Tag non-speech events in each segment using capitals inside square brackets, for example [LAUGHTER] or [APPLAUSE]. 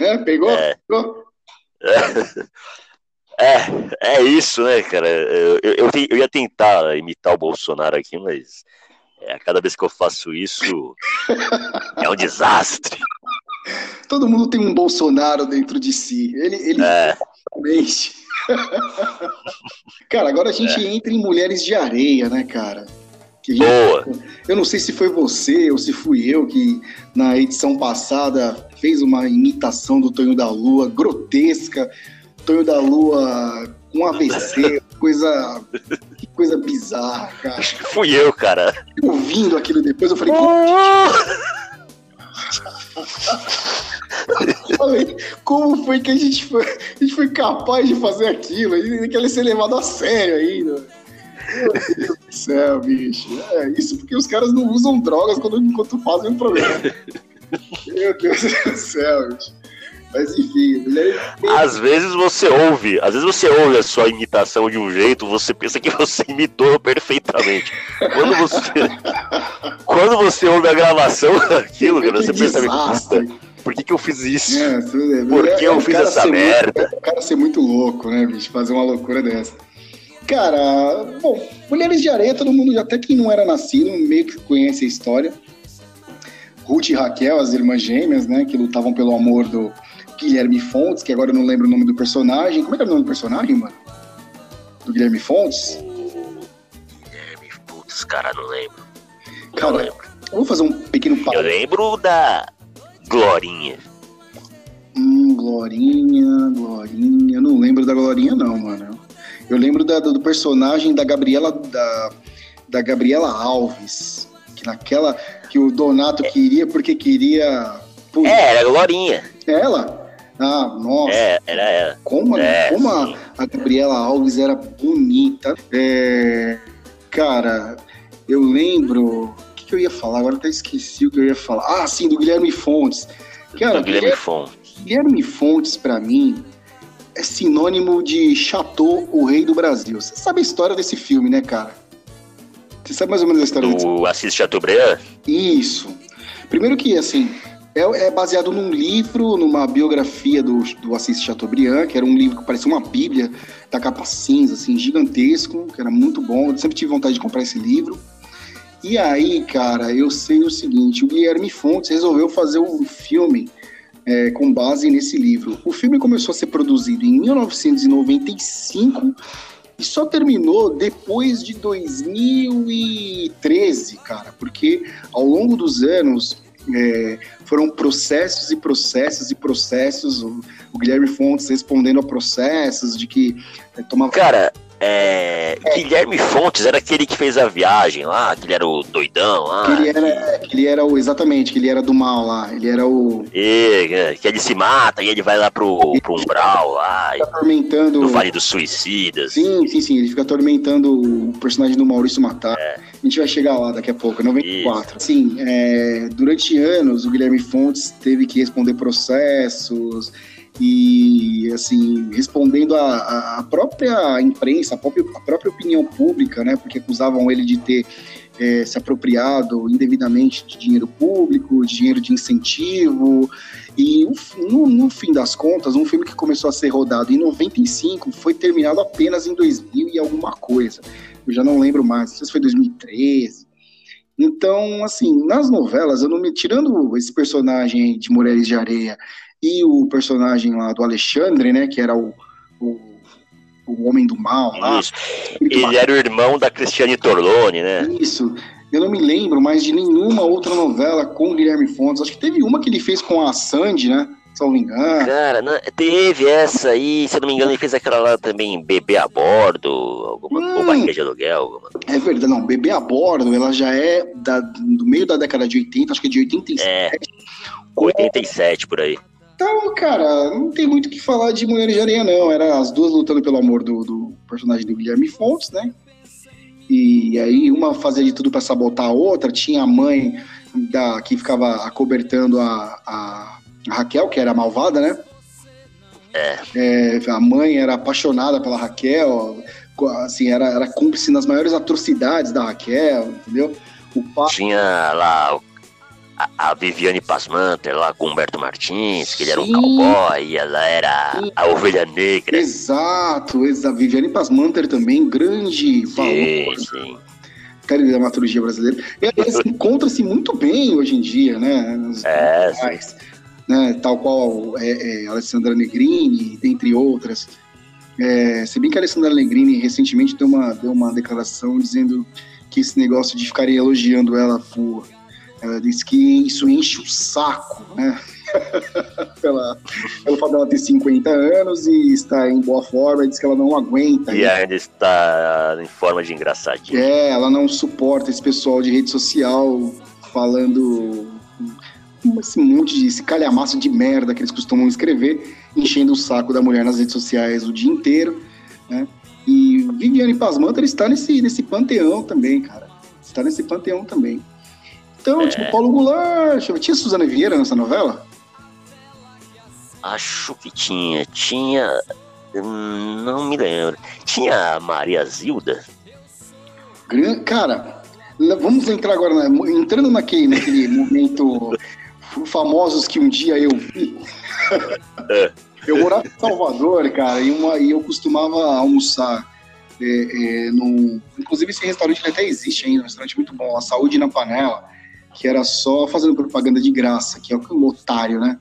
É, pegou? É. Pegou? [LAUGHS] É, é isso, né, cara? Eu, eu, eu ia tentar imitar o Bolsonaro aqui, mas é, cada vez que eu faço isso [LAUGHS] é um desastre. Todo mundo tem um Bolsonaro dentro de si. Ele, ele É, [LAUGHS] cara, agora a gente entra em Mulheres de Areia, né, cara? Que boa. Eu não sei se foi você ou se fui eu que na edição passada fez uma imitação do Tonho da Lua grotesca. Tonho da Lua com AVC, [LAUGHS] coisa, que coisa bizarra, cara. Acho que fui eu, cara. Ouvindo aquilo depois, eu falei, [LAUGHS] Falei, como foi que a gente foi, a gente foi capaz de fazer aquilo? E que ele ser levado a sério ainda. Meu Deus do céu, bicho. É isso porque os caras não usam drogas quando, enquanto fazem o programa. Meu Deus do céu, bicho. Mas enfim, mulher... Às vezes você ouve, às vezes você ouve a sua imitação de um jeito, você pensa que você [LAUGHS] imitou perfeitamente. Quando você, [LAUGHS] quando você ouve a gravação daquilo, cara, você pensa. "Puta, por que, que eu fiz isso? É, Por que é eu fiz essa muito- merda? é o cara ser muito louco, né, bicho? Fazer uma loucura dessa. Cara, bom, Mulheres de Areia, todo mundo, até quem não era nascido, meio que conhece a história. Ruth e Raquel, as irmãs gêmeas, né, que lutavam pelo amor do Guilherme Fontes, que agora eu não lembro o nome do personagem. Como é que era o nome do personagem, mano? Do Guilherme Fontes? Guilherme, putz, cara, não lembro. Não Cara, lembro. eu vou fazer um pequeno Eu papo. lembro da Glorinha. Hum, Glorinha, Glorinha. Eu não lembro da Glorinha, não, mano. Eu lembro da- do personagem da Gabriela da, da Gabriela Alves. Que naquela. Que o Donato queria porque queria. Putz, É, era a Glorinha. ela? Ah, nossa. É, era ela. Como, É, como a, a Gabriela Alves era bonita. É, cara, eu lembro. O que, que eu ia falar? Agora até esqueci o que eu ia falar. Ah, sim, do Guilherme Fontes. Cara, Do Guilherme Fon. Guilherme Fontes, pra mim, é sinônimo de Chateau, o rei do Brasil. Você sabe a história desse filme, né, cara? Você sabe mais ou menos a história desse Do Assis Chateaubriand? Isso. Primeiro que, assim, é, é baseado num livro, numa biografia do, do Assis Chateaubriand, que era um livro que parecia uma bíblia da capa cinza, assim, gigantesco, que era muito bom. Eu sempre tive vontade de comprar esse livro. E aí, cara, eu sei o seguinte, o Guilherme Fontes resolveu fazer um filme é, com base nesse livro. O filme começou a ser produzido em 1995 e só terminou depois de 2013, cara, porque ao longo dos anos é, foram processos e processos e processos. O, o Guilherme Fontes respondendo a processos de que é, tomava. Cara, é, Guilherme Fontes era aquele que fez a viagem lá, que ele era o doidão lá. que ele era, que ele era o exatamente, que ele era do mal lá, ele era o E, é, que ele se mata e ele vai lá pro, pro umbral lá, fica atormentando. no Vale dos Suicidas. Sim, sim, sim. Ele fica atormentando o personagem do Maurício Matar. A gente vai chegar lá daqui a pouco, é 94. Sim, é, durante anos o Guilherme Fontes teve que responder processos e, assim, respondendo a própria imprensa, a própria, a própria opinião pública, né? Porque acusavam ele de ter é, se apropriado indevidamente de dinheiro público, de dinheiro de incentivo. E no, no fim das contas, um filme que começou a ser rodado em 95 foi terminado apenas em 2000 e alguma coisa. Eu já não lembro mais, não sei se foi 2013. Então, assim, nas novelas, eu não me tirando esse personagem de Mulheres de Areia e o personagem lá do Alexandre, né, que era o, o, o homem do mal lá. Isso. Ele era o irmão da Cristiane Torlone, né? Isso. Eu não me lembro mais de nenhuma outra novela com o Guilherme Fontes. Acho que teve uma que ele fez com a Sandy, né? Se eu não me engano. Cara, não- teve essa aí, se eu não me engano, ele fez aquela lá também, Bebê a Bordo, alguma, Hum. ou Barriga de Aluguel. Alguma... É verdade, não. Bebê a bordo, ela já é da- do meio da década de 80, acho que é de 87. É, 87 por aí. Então, cara, não tem muito o que falar de Mulheres de Areia, não. Era as duas lutando pelo amor do, do personagem do Guilherme Fontes, né? E aí uma fazia de tudo pra sabotar a outra. Tinha a mãe da, que ficava acobertando a, a, Raquel, que era malvada, né? É, a mãe era apaixonada pela Raquel, assim, era, era cúmplice nas maiores atrocidades da Raquel, entendeu? O pai Tinha lá o, a, a Viviane Pasmanter lá com Humberto Martins, que ele era um cowboy e ela era a ovelha negra. Exato, a Viviane Pasmanter também, grande valor. Sim, sim. Cara, da dramaturgia brasileira. E aliás, encontra-se muito bem hoje em dia, né? Nos é, né? Tal qual é, é, Alessandra Negrini, dentre outras. É, se bem que a Alessandra Negrini recentemente deu uma, deu uma declaração dizendo que esse negócio de ficarem elogiando ela por. Ela disse que isso enche o saco, né? [LAUGHS] pela, pelo fato dela ter 50 anos e estar em boa forma, diz que ela não aguenta. E ainda está em forma de engraçadinha. É, ela não suporta esse pessoal de rede social falando esse monte de esse calhamaço de merda que eles costumam escrever, enchendo o saco da mulher nas redes sociais o dia inteiro, né? E Viviane Pasmanter está nesse, nesse panteão também, cara. Está nesse panteão também. Então, é. tipo, Paulo Goulart, tinha Suzana Vieira nessa novela? Acho que tinha. Tinha. Não me lembro. Tinha a Maria Zilda? Cara, vamos entrar agora, né? entrando naquele, naquele [LAUGHS] momento famosos que um dia eu vi. É. Eu morava em Salvador, cara, e, uma, e eu costumava almoçar. É, é, no, inclusive, esse restaurante até existe ainda, um restaurante muito bom, a Saúde na Panela, que era só fazendo propaganda de graça, que é o otário, né?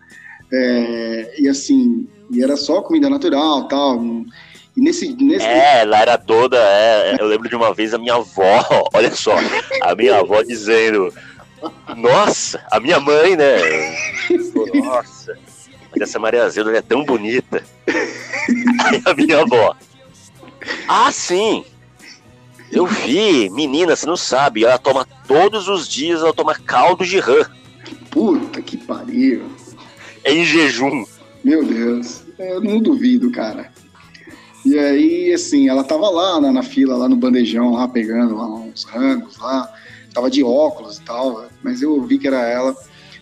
É, e assim, e era só comida natural tal. E nesse, nesse... É, ela era toda. É, eu lembro de uma vez a minha avó, [LAUGHS] olha só, a minha avó dizendo: Nossa, a minha mãe, né? Nossa, essa Maria Azeda é tão bonita. [LAUGHS] Aí a minha avó. Ah, sim. Eu vi, menina, você não sabe, ela toma todos os dias, ela toma caldo de rã. Puta que pariu em jejum. Meu Deus, eu não duvido, cara. E aí, assim, ela tava lá na, na fila, lá no bandejão, lá pegando lá uns rangos lá, tava de óculos e tal, mas eu vi que era ela.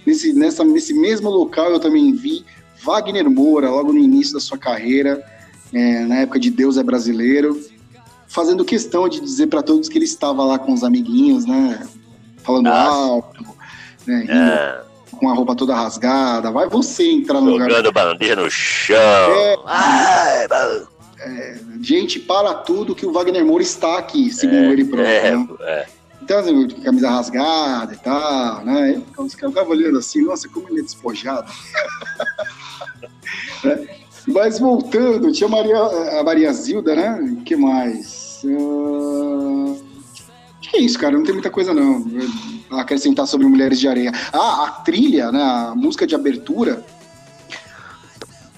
Nesse, nessa, nesse mesmo local eu também vi Wagner Moura, logo no início da sua carreira, é, na época de Deus é Brasileiro, fazendo questão de dizer para todos que ele estava lá com os amiguinhos, né? Falando Nossa. alto, né? É com a roupa toda rasgada. Vai você entrar no lugar. Jogando bandeira no chão. É, Ai, é, gente, para tudo que o Wagner Moura está aqui, segundo é, ele próprio. É, né? é. Então, assim, camisa rasgada e tal, né? Os caras estavam olhando assim, nossa, como ele é despojado. [LAUGHS] é. Mas voltando, tinha Maria, a Maria Zilda, né? O que mais? Uh... Acho que é isso, cara. Não tem muita coisa, não acrescentar sobre Mulheres de Areia. Ah, a trilha, né, a música de abertura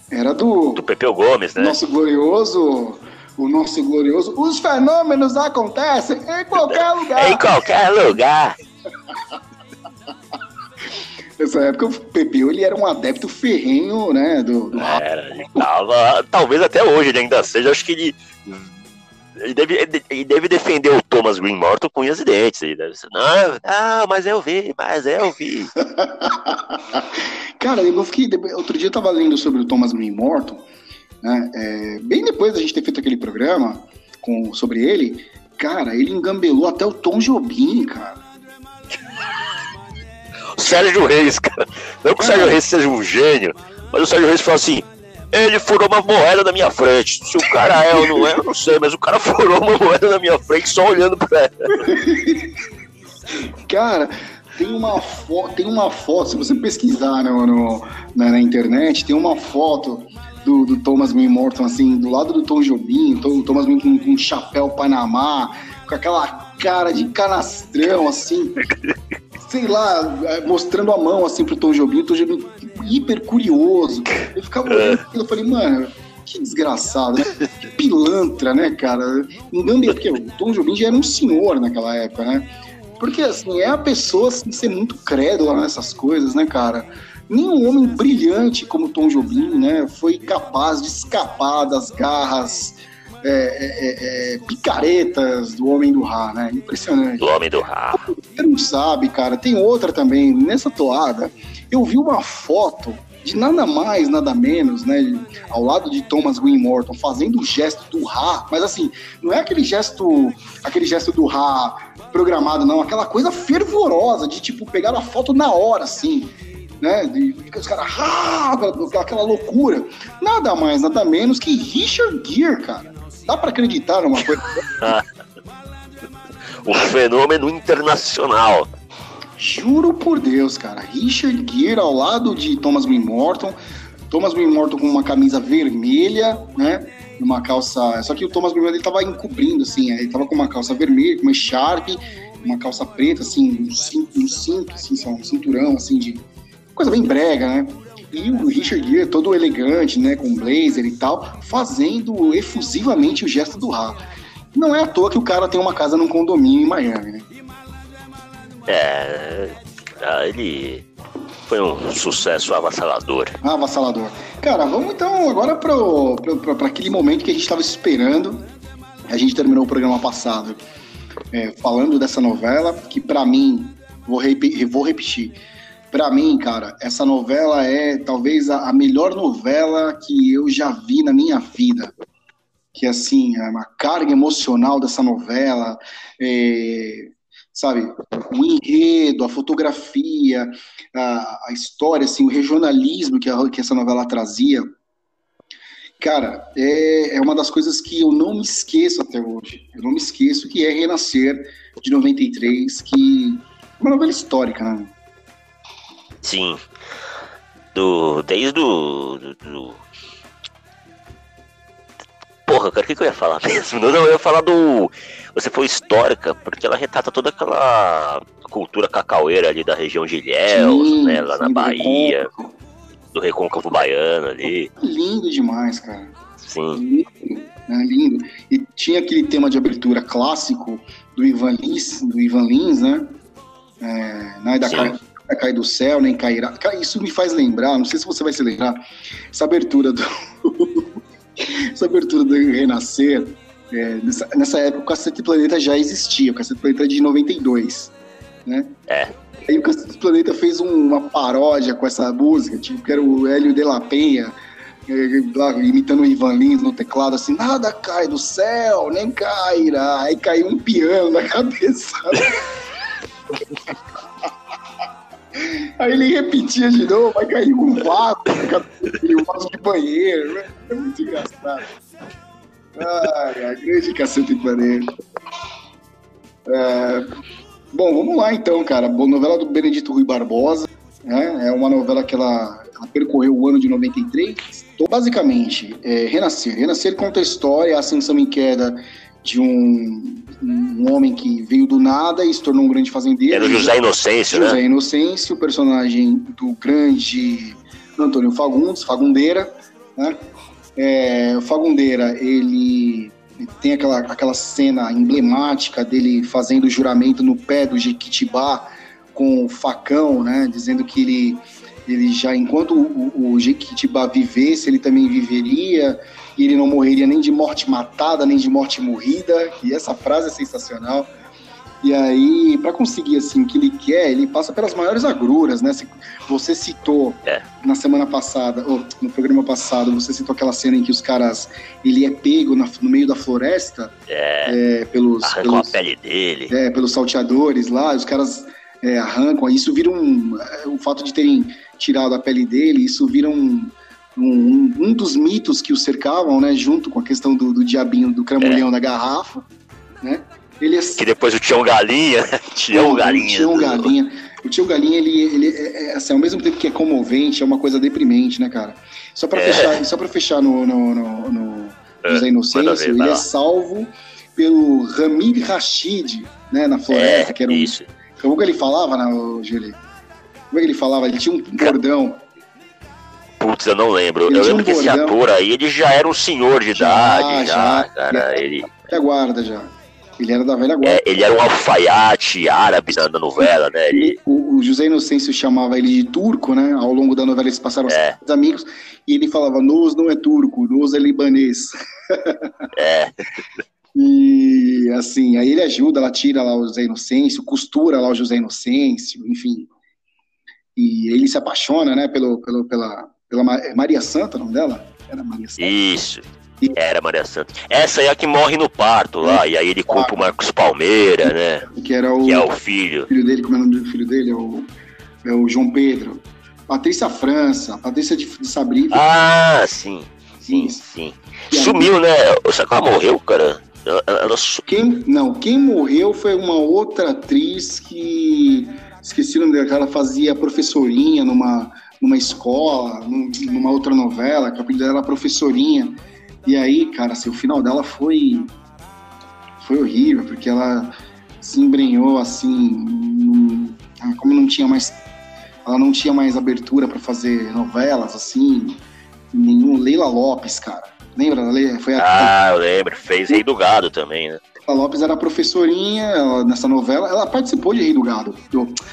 era do... Do Pepeu Gomes, né? Nosso glorioso... O nosso glorioso... Os fenômenos acontecem em qualquer [LAUGHS] lugar. em qualquer lugar. [LAUGHS] Nessa época, o Pepeu ele era um adepto ferrenho, né? Do, do... Era, ele tava. Talvez até hoje ele ainda seja. Acho que ele ele deve, ele deve defender o Thomas Green morto com unhas e dentes. Ele deve ser, não, não, mas eu vi, mas eu vi. [LAUGHS] Cara, eu fiquei. Outro dia eu tava lendo sobre o Thomas Green morto, né? É, bem depois da gente ter feito aquele programa com, sobre ele, cara, ele engambelou até o Tom Jobim, cara. [LAUGHS] o Sérgio Reis, cara. Não que o Sérgio Reis seja um gênio, mas o Sérgio Reis falou assim: ele furou uma moeda na minha frente. Se o cara é ou não é, eu não sei, mas o cara furou uma moeda na minha frente só olhando pra ela. [LAUGHS] cara, tem uma foto, tem uma foto, se você pesquisar no, no na, na, internet, tem uma foto do, do Thomas Wayne Morton, assim, do lado do Tom Jobim, o Thomas Wayne com, com um chapéu Panamá, com aquela cara de canastrão, assim, sei lá, mostrando a mão, assim, pro Tom Jobim, o Tom Jobim hiper curioso. Eu ficava olhando é. aquilo, eu falei, mano, que desgraçado, né? Que pilantra, né, cara? Engambia, porque o Tom Jobim já era um senhor naquela época, né? Porque, assim, é a pessoa assim, ser muito crédula nessas coisas, né, cara? Nenhum homem brilhante como Tom Jobim, né, foi capaz de escapar das garras é, é, é, é picaretas do Homem do Rá, né? Impressionante. Do Homem do Rá. Você não sabe, cara. Tem outra também, nessa toada, eu vi uma foto de nada mais, nada menos, né? Ao lado de Thomas Green Morton, fazendo o gesto do Ra, mas assim, não é aquele gesto, aquele gesto do Ra programado, não, aquela coisa fervorosa de tipo pegar a foto na hora, assim. Né, de, os caras, aquela, aquela loucura. Nada mais, nada menos que Richard Gere, cara. Dá para acreditar numa coisa. [LAUGHS] um fenômeno internacional. Juro por Deus, cara. Richard Gere ao lado de Thomas Green Morton. Thomas Green Morton com uma camisa vermelha, né? Uma calça. Só que o Thomas Green Morton ele tava encobrindo, assim. Ele tava com uma calça vermelha, com uma Sharp, uma calça preta, assim, um cinto, um cinto assim, um cinturão, assim, de. Coisa bem brega, né? E o Richard Gere todo elegante, né? Com blazer e tal, fazendo efusivamente o gesto do Ra. Não é à toa que o cara tem uma casa num condomínio em Miami, né? É. Ah, ele foi um sucesso avassalador. avassalador. Cara, vamos então agora para aquele momento que a gente estava esperando. A gente terminou o programa passado é, falando dessa novela, que para mim, vou, vou repetir, para mim, cara, essa novela é talvez a, melhor novela que eu já vi na minha vida. Que assim, a carga emocional dessa novela, é, sabe? O enredo, a fotografia, a, a história, assim, o regionalismo que, a, que essa novela trazia. Cara, é, é uma das coisas que eu não me esqueço até hoje. Eu não me esqueço que é Renascer, de 93, que é uma novela histórica, né? Sim. Do, desde o. Do, do... Porra, cara, o que, que eu ia falar [LAUGHS] mesmo? Não, não, eu ia falar do você foi histórica, porque ela retrata toda aquela cultura cacaueira ali da região de Ilhéus, sim, né, lá sim, na Bahia, recôncavo. do recôncavo baiano ali. Lindo demais, cara. Sim. Lindo, né, lindo. E tinha aquele tema de abertura clássico do Ivan Lins, do Ivan Lins, né? É, né da cai, cai do céu, nem cairá. Isso me faz lembrar, não sei se você vai se lembrar, essa abertura do. [LAUGHS] essa abertura do Renascer é, nessa, nessa, época o Cacete Planeta já existia, o Cacete Planeta é de 92, né? É. Aí o Cacete Planeta fez um, uma paródia com essa música, tipo, que era o Hélio de la Penha, é, imitando o Ivan Lins no teclado, assim, nada cai do céu, nem cairá. Aí caiu um piano na [LAUGHS] cabeça. [LAUGHS] Aí ele repetia de novo, vai cair um vaso um vaso de banheiro. É muito engraçado. Ai, a grande cacete planeta. É, bom, vamos lá então, cara. Bom, novela do Benedito Rui Barbosa. Né? É uma novela que ela, ela percorreu o ano de 93. Então, basicamente, é, Renascer. Renascer conta a história, a ascensão em queda de um, um homem que veio do nada e se tornou um grande fazendeiro. Era o José Inocêncio, José né? José Inocêncio, o personagem do grande Antônio Fagundes, Fagundeira, né? É, o Fagundeira, ele tem aquela, aquela cena emblemática dele fazendo o juramento no pé do Jequitibá com o facão, né, dizendo que ele, ele já, enquanto o, o Jequitibá vivesse, ele também viveria, e ele não morreria nem de morte matada, nem de morte morrida, e essa frase é sensacional. E aí, para conseguir assim o que ele quer, ele passa pelas maiores agruras, né? Você citou é. na semana passada, ou no programa passado, você citou aquela cena em que os caras, ele é pego na, no meio da floresta, é, é pelos, pelos a pele dele, é, pelos salteadores lá, os caras é, arrancam. Isso vira um, é, o fato de terem tirado a pele dele, isso vira um um, um, dos mitos que o cercavam, né, junto com a questão do, do diabinho, do cramulhão é. da garrafa, né? Ele é... Que depois o Tião Galinha. [LAUGHS] Tião Galinha. Tião Galinha. O Tião Galinha, ele, ele é, é, assim, ao mesmo tempo que é comovente, é uma coisa deprimente, né, cara? Só pra é. fechar, só pra fechar no, no, no, no é, José Inocêncio, ele é salvo pelo Ramir Rashid, né, na floresta, é, que era um. Isso. Como que ele falava, né, Júlio? Como é que ele falava? Ele tinha um bordão. Putz, eu não lembro. Ele eu lembro um que esse ator aí, ele já era um senhor de já, idade, já, já cara. Ele... Até guarda já. Ele era da velha guarda. É, ele era um alfaiate árabe da novela, né? Ele... O, o, José Inocêncio chamava ele de turco, né? Ao longo da novela eles passaram é. os amigos e ele falava: Nos não é turco, Nos é libanês. [LAUGHS] É. [LAUGHS] e assim, aí ele ajuda, ela tira lá o José Inocêncio, costura lá o José Inocêncio, enfim. E ele se apaixona, né, pelo, pelo, pela, pela Maria Santa, o nome dela? Era Maria Santa. Isso. Era Maria Santa. Essa é a que morre no parto lá, é. e aí ele culpa o Marcos Palmeira, né? Que, era o, que é o filho. filho dele, como é o nome do filho dele? É o, é o João Pedro. Patrícia França, Patrícia de, de Sabri. Ah, sim. Sim, sim. Sumiu, né? Será que ela morreu, cara? Ela, ela... Quem, não, quem morreu foi uma outra atriz que. Esqueci o nome dela, ela fazia professorinha numa, numa escola, numa outra novela, que a apelido dela era professorinha. E aí, cara, assim, o final dela foi. Foi horrível, porque ela se embrenhou assim. como não tinha mais. Ela não tinha mais abertura para fazer novelas, assim. Nenhum. Leila Lopes, cara. Lembra? Foi a... Ah, eu lembro. Fez Rei do Gado também, né? A Lopes era professorinha ela, nessa novela. Ela participou de Rei do Gado.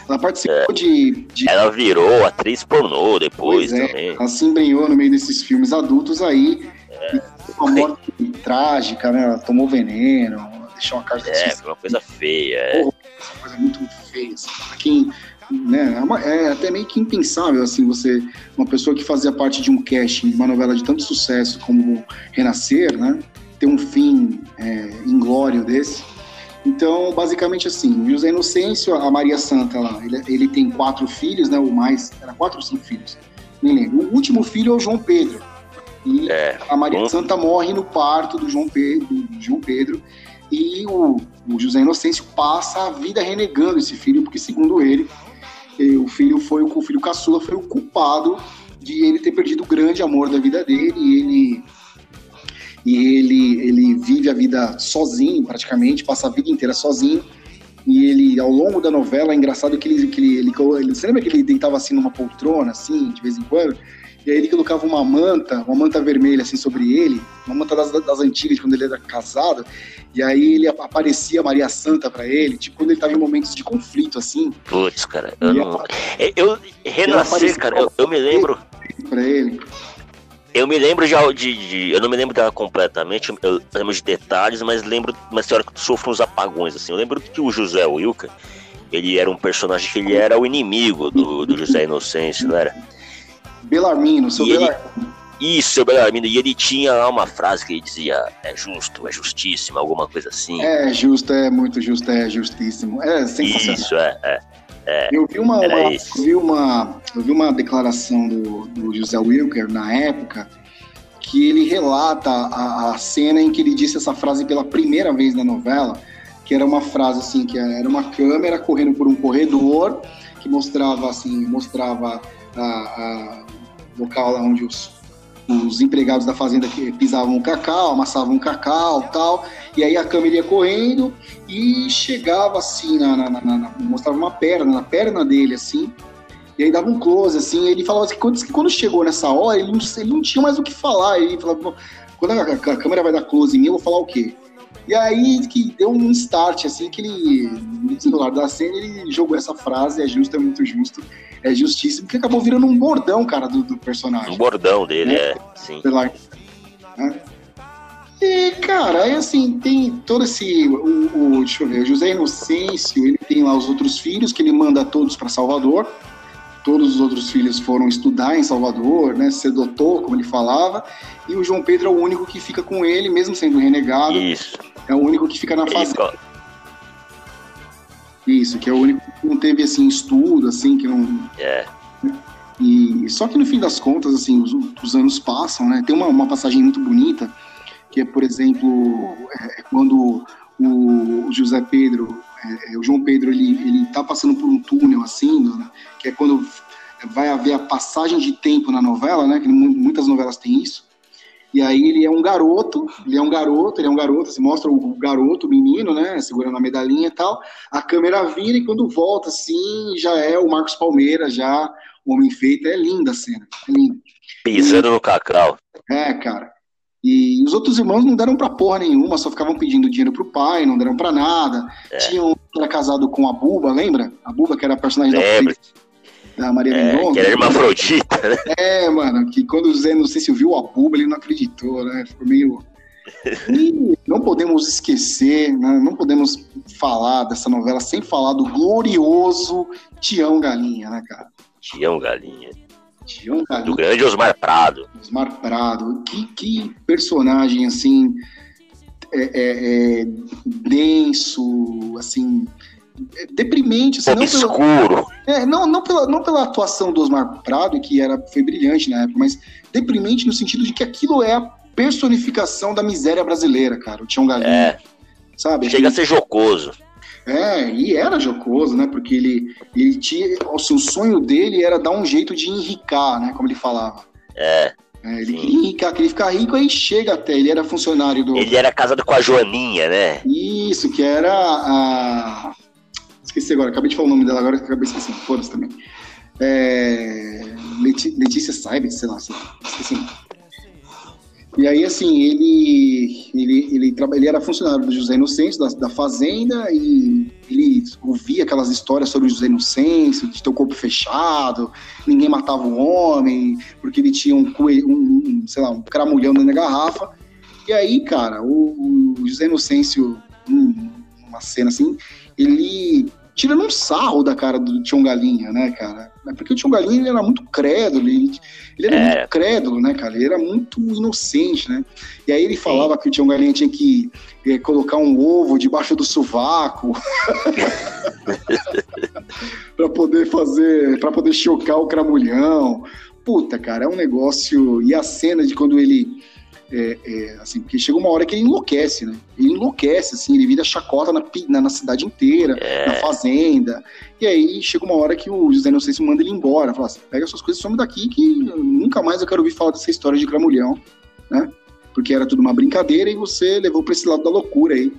Ela participou é. de, de, Ela virou atriz pornô depois é, também. Ela se embrenhou no meio desses filmes adultos aí. É. Uma morte trágica, né? Ela tomou veneno, deixou uma carta É, foi uma coisa feia. É. Uma coisa muito feia. Assim, pra quem né? É, uma, é, até meio que impensável, assim, você, uma pessoa que fazia parte de um casting de uma novela de tanto sucesso como Renascer, né? Ter um fim é, inglório desse. Então, basicamente assim, José Inocêncio, a Maria Santa lá, ele, ele tem quatro filhos, né? Ou mais, era quatro ou cinco filhos, nem lembro. O último filho é o João Pedro. E é, a Maria bom. Santa morre no parto do João Pedro, do João Pedro e o, o José Inocêncio passa a vida renegando esse filho, porque segundo ele, o filho foi o filho caçula foi o culpado de ele ter perdido o grande amor da vida dele e ele e ele ele vive a vida sozinho praticamente passa a vida inteira sozinho e ele ao longo da novela é engraçado que ele que ele, ele, ele você lembra que ele deitava assim numa poltrona assim de vez em quando e aí ele colocava uma manta, uma manta vermelha assim sobre ele, uma manta das, das antigas, de quando ele era casado, e aí ele aparecia Maria Santa para ele, tipo quando ele tava em momentos de conflito assim. Putz, cara, eu não... Eu, renascer, cara, eu, eu me lembro... Pra ele. Eu me lembro já de, de, Eu não me lembro dela completamente, eu lembro de detalhes, mas lembro de uma história que sofre uns apagões, assim. Eu lembro que o José Wilker, ele era um personagem que ele era o inimigo do, do José Inocêncio, não era? Belarmino, seu e Belarmino. Ele, isso, seu Belarmino. E ele tinha lá uma frase que ele dizia: é justo, é justíssimo, alguma coisa assim. É justo, é muito justo, é justíssimo. É sensacional. Isso, é. é, é eu, vi uma, uma vi uma, eu vi uma declaração do, do José Wilker na época que ele relata a, a cena em que ele disse essa frase pela primeira vez na novela, que era uma frase assim, que era uma câmera correndo por um corredor que mostrava assim, mostrava a, a local lá onde os, os empregados da fazenda pisavam o cacau, amassavam o cacau tal, e aí a câmera ia correndo e chegava assim, na, na, na, mostrava uma perna, na perna dele assim, e aí dava um close assim, ele falava assim, quando, que quando chegou nessa hora, ele não, ele não tinha mais o que falar, ele falava, quando a, a, câmera vai dar close em mim, eu vou falar o quê? E aí que deu um start, assim, que ele, no desenrolar da cena, ele jogou essa frase, é justo, é muito justo, é justíssimo, que acabou virando um bordão, cara, do, do personagem. Um bordão dele, é, é sim. Pela, né? E, cara, aí assim, tem todo esse. O, o, deixa eu ver, o José Inocêncio, ele tem lá os outros filhos, que ele manda todos para Salvador. Todos os outros filhos foram estudar em Salvador, né? Ser doutor, como ele falava. E o João Pedro é o único que fica com ele, mesmo sendo renegado. Isso. É o único que fica na fazenda. Isso, que é o único que não teve assim estudo, assim, que não. É. E só que no fim das contas, assim, os, os anos passam, né? Tem uma, uma passagem muito bonita, que é, por exemplo, é, é quando o José Pedro, é, é, o João Pedro, ele, ele tá passando por um túnel, assim, né? que é quando vai haver a passagem de tempo na novela, né? Que muitas novelas têm isso. E aí ele é um garoto, ele é um garoto, ele é um garoto, se mostra o garoto, o menino, né, segurando a medalhinha e tal. A câmera vira e quando volta, assim, já é o Marcos Palmeira, já o homem feito. É linda a cena, é linda. Pisando e, no cacau. É, cara. E os outros irmãos não deram pra porra nenhuma, só ficavam pedindo dinheiro pro pai, não deram pra nada. É. Tinha um que era casado com a Buba, lembra? A Buba, que era a personagem Lembra. da da Maria é, Mendonça. Que era hermafrodita, né? É, mano, que quando o Zé, não sei se viu a Buba, ele não acreditou, né? Ficou meio. [LAUGHS] E não podemos esquecer, né? não podemos falar dessa novela sem falar do glorioso Tião Galinha, né, cara? Tião Galinha. Tião Galinha. Do grande Osmar Prado. Osmar Prado. Que, que personagem, assim, é, é, é denso, assim, deprimente. Assim, não obscuro. Pela, é, não, não, pela, não pela atuação do Osmar Prado, que era, foi brilhante na época, mas deprimente no sentido de que aquilo é a personificação da miséria brasileira, cara, o Tião Galinha. É. Sabe? Chega a ser jocoso. É, e era jocoso, né? Porque ele, ele tinha. Assim, o sonho dele era dar um jeito de enricar, né? Como ele falava. É. é ele sim. queria enricar, queria ficar rico, aí chega até. Ele era funcionário do. Ele era casado com a Joaninha, né? Isso, que era a. Esqueci agora, acabei de falar o nome dela agora, acabei esquecendo. Foda-se também. É... Letícia Saibes, sei lá, esqueci. E aí, assim, ele, ele, ele, ele era funcionário do José Inocêncio, da, da Fazenda, e ele ouvia aquelas histórias sobre o José Inocêncio, de ter o corpo fechado, ninguém matava o homem, porque ele tinha um, um, um sei lá, um cramulhão na garrafa. E aí, cara, o, o José Inocêncio, numa cena assim, ele tirando um sarro da cara do Tião Galinha, né, cara? É porque o Tião Galinha ele era muito crédulo, ele, ele era é. muito crédulo, né, cara? Ele era muito inocente, né? E aí ele falava Sim. que o Tião Galinha tinha que é, colocar um ovo debaixo do sovaco [LAUGHS] para poder fazer, para poder chocar o cramulhão. Puta, cara, é um negócio. E a cena de quando ele é, é, assim, porque chega uma hora que ele enlouquece, né? Ele enlouquece, assim, ele vira chacota na, na, na cidade inteira, é. na fazenda. E aí chega uma hora que o José Inocêncio manda ele embora, fala assim, pega suas coisas e some daqui que nunca mais eu quero ouvir falar dessa história de Cramulhão, né? Porque era tudo uma brincadeira e você levou para esse lado da loucura aí.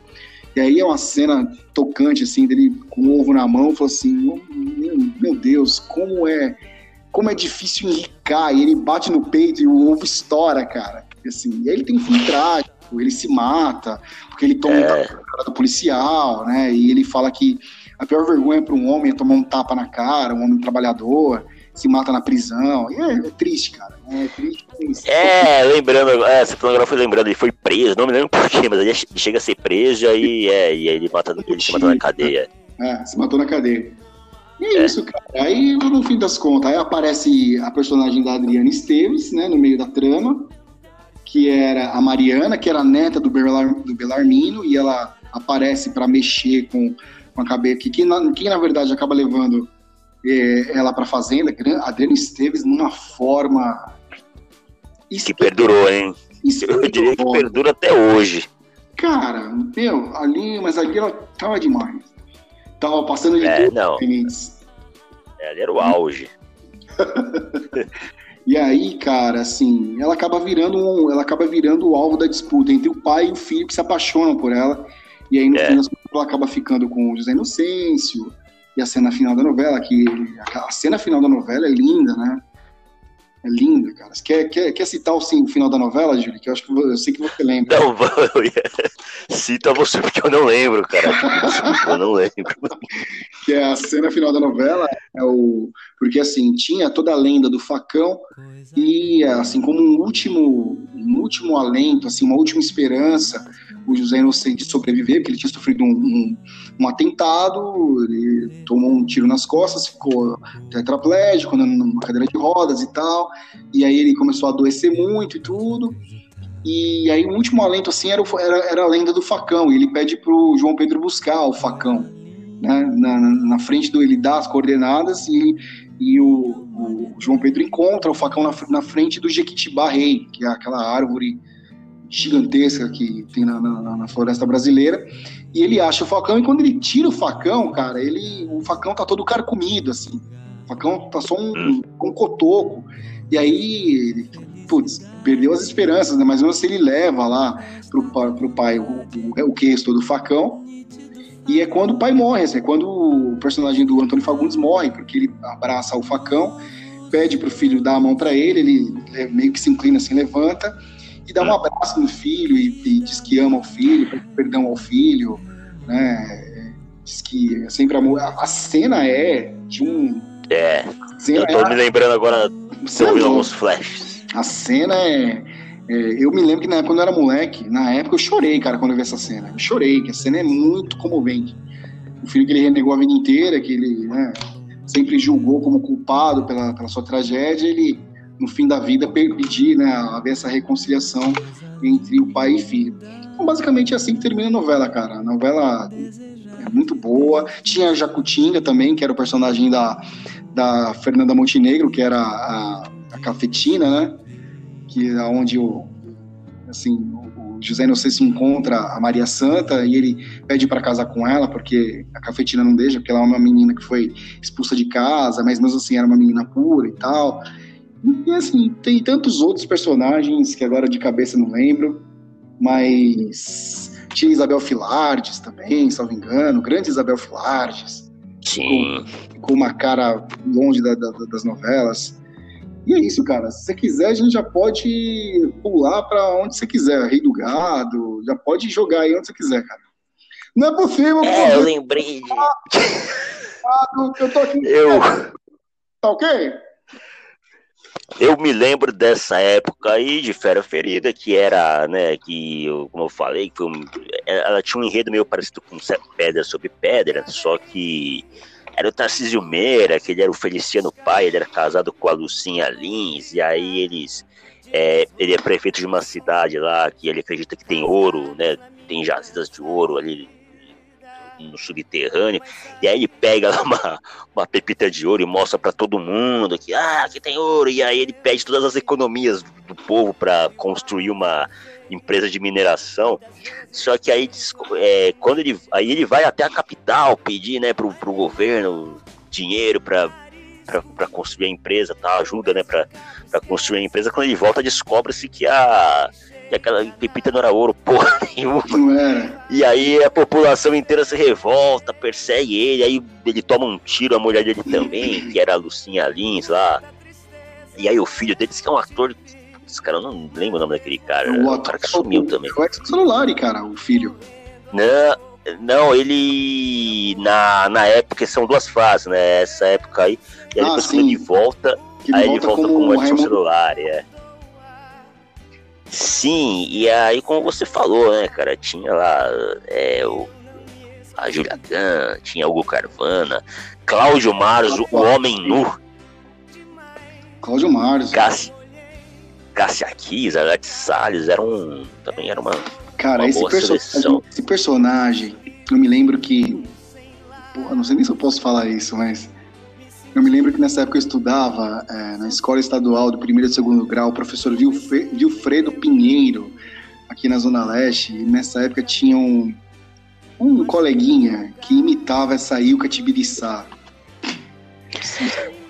E aí é uma cena tocante, assim, dele com o ovo na mão, falou assim, meu, meu Deus, como é como é difícil enricar, e ele bate no peito e o ovo estoura, cara. Assim, e aí ele tem um fim trágico, ele se mata, porque ele toma é. um tapa na cara do policial, né? E ele fala que a pior vergonha para um homem é tomar um tapa na cara, um homem trabalhador, se mata na prisão. E é, é triste, cara. É triste. É, lembrando, é, essa agora foi lembrando, ele foi preso, não me lembro porquê, mas ele chega a ser preso e aí, é, e aí ele, mata, ele se matou na cadeia. É, se matou na cadeia. E é, é, isso, cara. Aí, no fim das contas, aí aparece a personagem da Adriana Esteves, né, no meio da trama que era a Mariana, que era neta do, Belar, do Belarmino, e ela aparece para mexer com, com a cabeça, que, na, na verdade acaba levando é, ela para fazenda, Adriana Esteves, numa forma. Que perdurou, hein? Eu diria que perdura até hoje. Cara, meu, ali, mas ali ela tava demais. Tava passando de é, não. É, ali era o auge. [LAUGHS] E aí, cara, assim, ela acaba virando um, ela acaba virando o alvo da disputa entre o pai e o filho que se apaixonam por ela. E aí, no é. fim ela acaba ficando com o José Inocêncio. E a cena final da novela, que a cena final da novela é linda, né? É linda, cara. Quer, quer, quer citar o, sim, o final da novela, Júlio? Que eu acho que eu sei que você lembra. Não, [LAUGHS] eu ia... cita você, porque eu não lembro, cara. [LAUGHS] eu não lembro. que é a cena final da novela, é o... porque assim, tinha toda a lenda do facão e assim, como um último, um último alento, assim, uma última esperança, o José Inocente sobreviver, porque ele tinha sofrido um, um, um, atentado, ele tomou um tiro nas costas, ficou tetraplégico, numa cadeira de rodas e tal, e aí ele começou a adoecer muito e tudo, e aí o último alento, assim, era, era, era a lenda do facão, e ele pede pro João Pedro buscar o facão, né, na, na frente do, ele dá as coordenadas e, e o, o João Pedro encontra o facão na, na frente do Jequitibá Rei, que é aquela árvore gigantesca que tem na, na, na, floresta brasileira. E ele acha o facão, e quando ele tira o facão, cara, ele, o facão tá todo carcomido, assim. O facão tá só um, um cotoco. E aí, ele, putz, perdeu as esperanças, né? Mas mesmo se ele leva lá pro, pro pai o, o, o queixo do facão. E é quando o pai morre, assim, é quando o personagem do Antônio Fagundes morre, porque ele abraça o facão, pede pro filho dar a mão para ele, ele meio que se inclina assim, levanta e dá um abraço no filho e, e diz que ama o filho, pede perdão ao filho, né? Diz que é sempre amor. A, a cena é de um. É. Eu tô é, me lembrando agora, você ouviu alguns flashes. A cena é, é, Eu me lembro que na quando eu era moleque, na época eu chorei, cara, quando eu vi essa cena. Eu chorei, que a cena é muito comovente. O filho que ele renegou a vida inteira, que ele, né, sempre julgou como culpado pela, pela sua tragédia, ele, no fim da vida, pedir né, haver essa reconciliação entre o pai e filho. Então, basicamente, é assim que termina a novela, cara. A novela é muito boa. Tinha a Jacutinga também, que era o personagem da, da Fernanda Montenegro, que era a, a cafetina, né? Que é onde o, assim, o José Inocêncio encontra a Maria Santa e ele pede para casar com ela, porque a cafetina não deixa, porque ela é uma menina que foi expulsa de casa, mas mesmo assim era uma menina pura e tal. E assim, tem tantos outros personagens que agora de cabeça não lembro, mas tinha Isabel Filardes também, salvo engano, grande Isabel Filardes. Sim. Com, com uma cara longe da, da, das novelas. E é isso, cara. Se você quiser, a gente já pode pular para onde você quiser. Rei do Gado, já pode jogar aí onde você quiser, cara. Não é possível. É, eu lembrei de. [LAUGHS] eu tô aqui. Eu. Tá ok? Eu me lembro dessa época aí de Fera Ferida, que era, né, que, como eu falei, que um, ela tinha um enredo meio parecido com Pedra sobre Pedra, só que era o Tarcísio Meira, que ele era o Feliciano pai, ele era casado com a Lucinha Lins, e aí eles. É, ele é prefeito de uma cidade lá que ele acredita que tem ouro, né? Tem jazidas de ouro ali no subterrâneo, e aí ele pega uma, uma pepita de ouro e mostra para todo mundo que, ah, aqui tem ouro, e aí ele pede todas as economias do povo para construir uma empresa de mineração. Só que aí, é, quando ele, aí ele vai até a capital pedir, né, pro, pro governo dinheiro para para construir a empresa, tá? ajuda, né, para construir a empresa. Quando ele volta, descobre-se que a que aquela pepita não era ouro, porra [LAUGHS] nenhuma. E aí a população inteira se revolta, persegue ele, aí ele toma um tiro, a mulher dele também, que era a Lucinha Lins lá. E aí o filho dele, que é um ator esse cara, eu não lembro o nome daquele cara. O, o cara que sumiu o, também. O ex-celular, cara, o filho. Não, não, ele. Na, na época, são duas fases, né? Essa época aí. E aí ah, depois sim. quando ele volta, aí volta ele volta com o Edson celular, é. Sim, e aí como você falou, né, cara, tinha lá é, o, a Julia Gunn, tinha Hugo Carvana, Cláudio Maros, o Homem Nu. Cláudio Maros. Cassi, Cássia Kiss, a Gatti Salles, era um, também era uma. Cara, uma esse, perso esse personagem, eu me lembro que. Porra, não sei nem se eu posso falar isso, mas. Eu me lembro que nessa época eu estudava é, na escola estadual do primeiro e segundo grau, o professor Vilfredo Pinheiro, aqui na Zona Leste, e nessa época tinha um, um coleguinha que imitava essa Ilka Tibiriçá.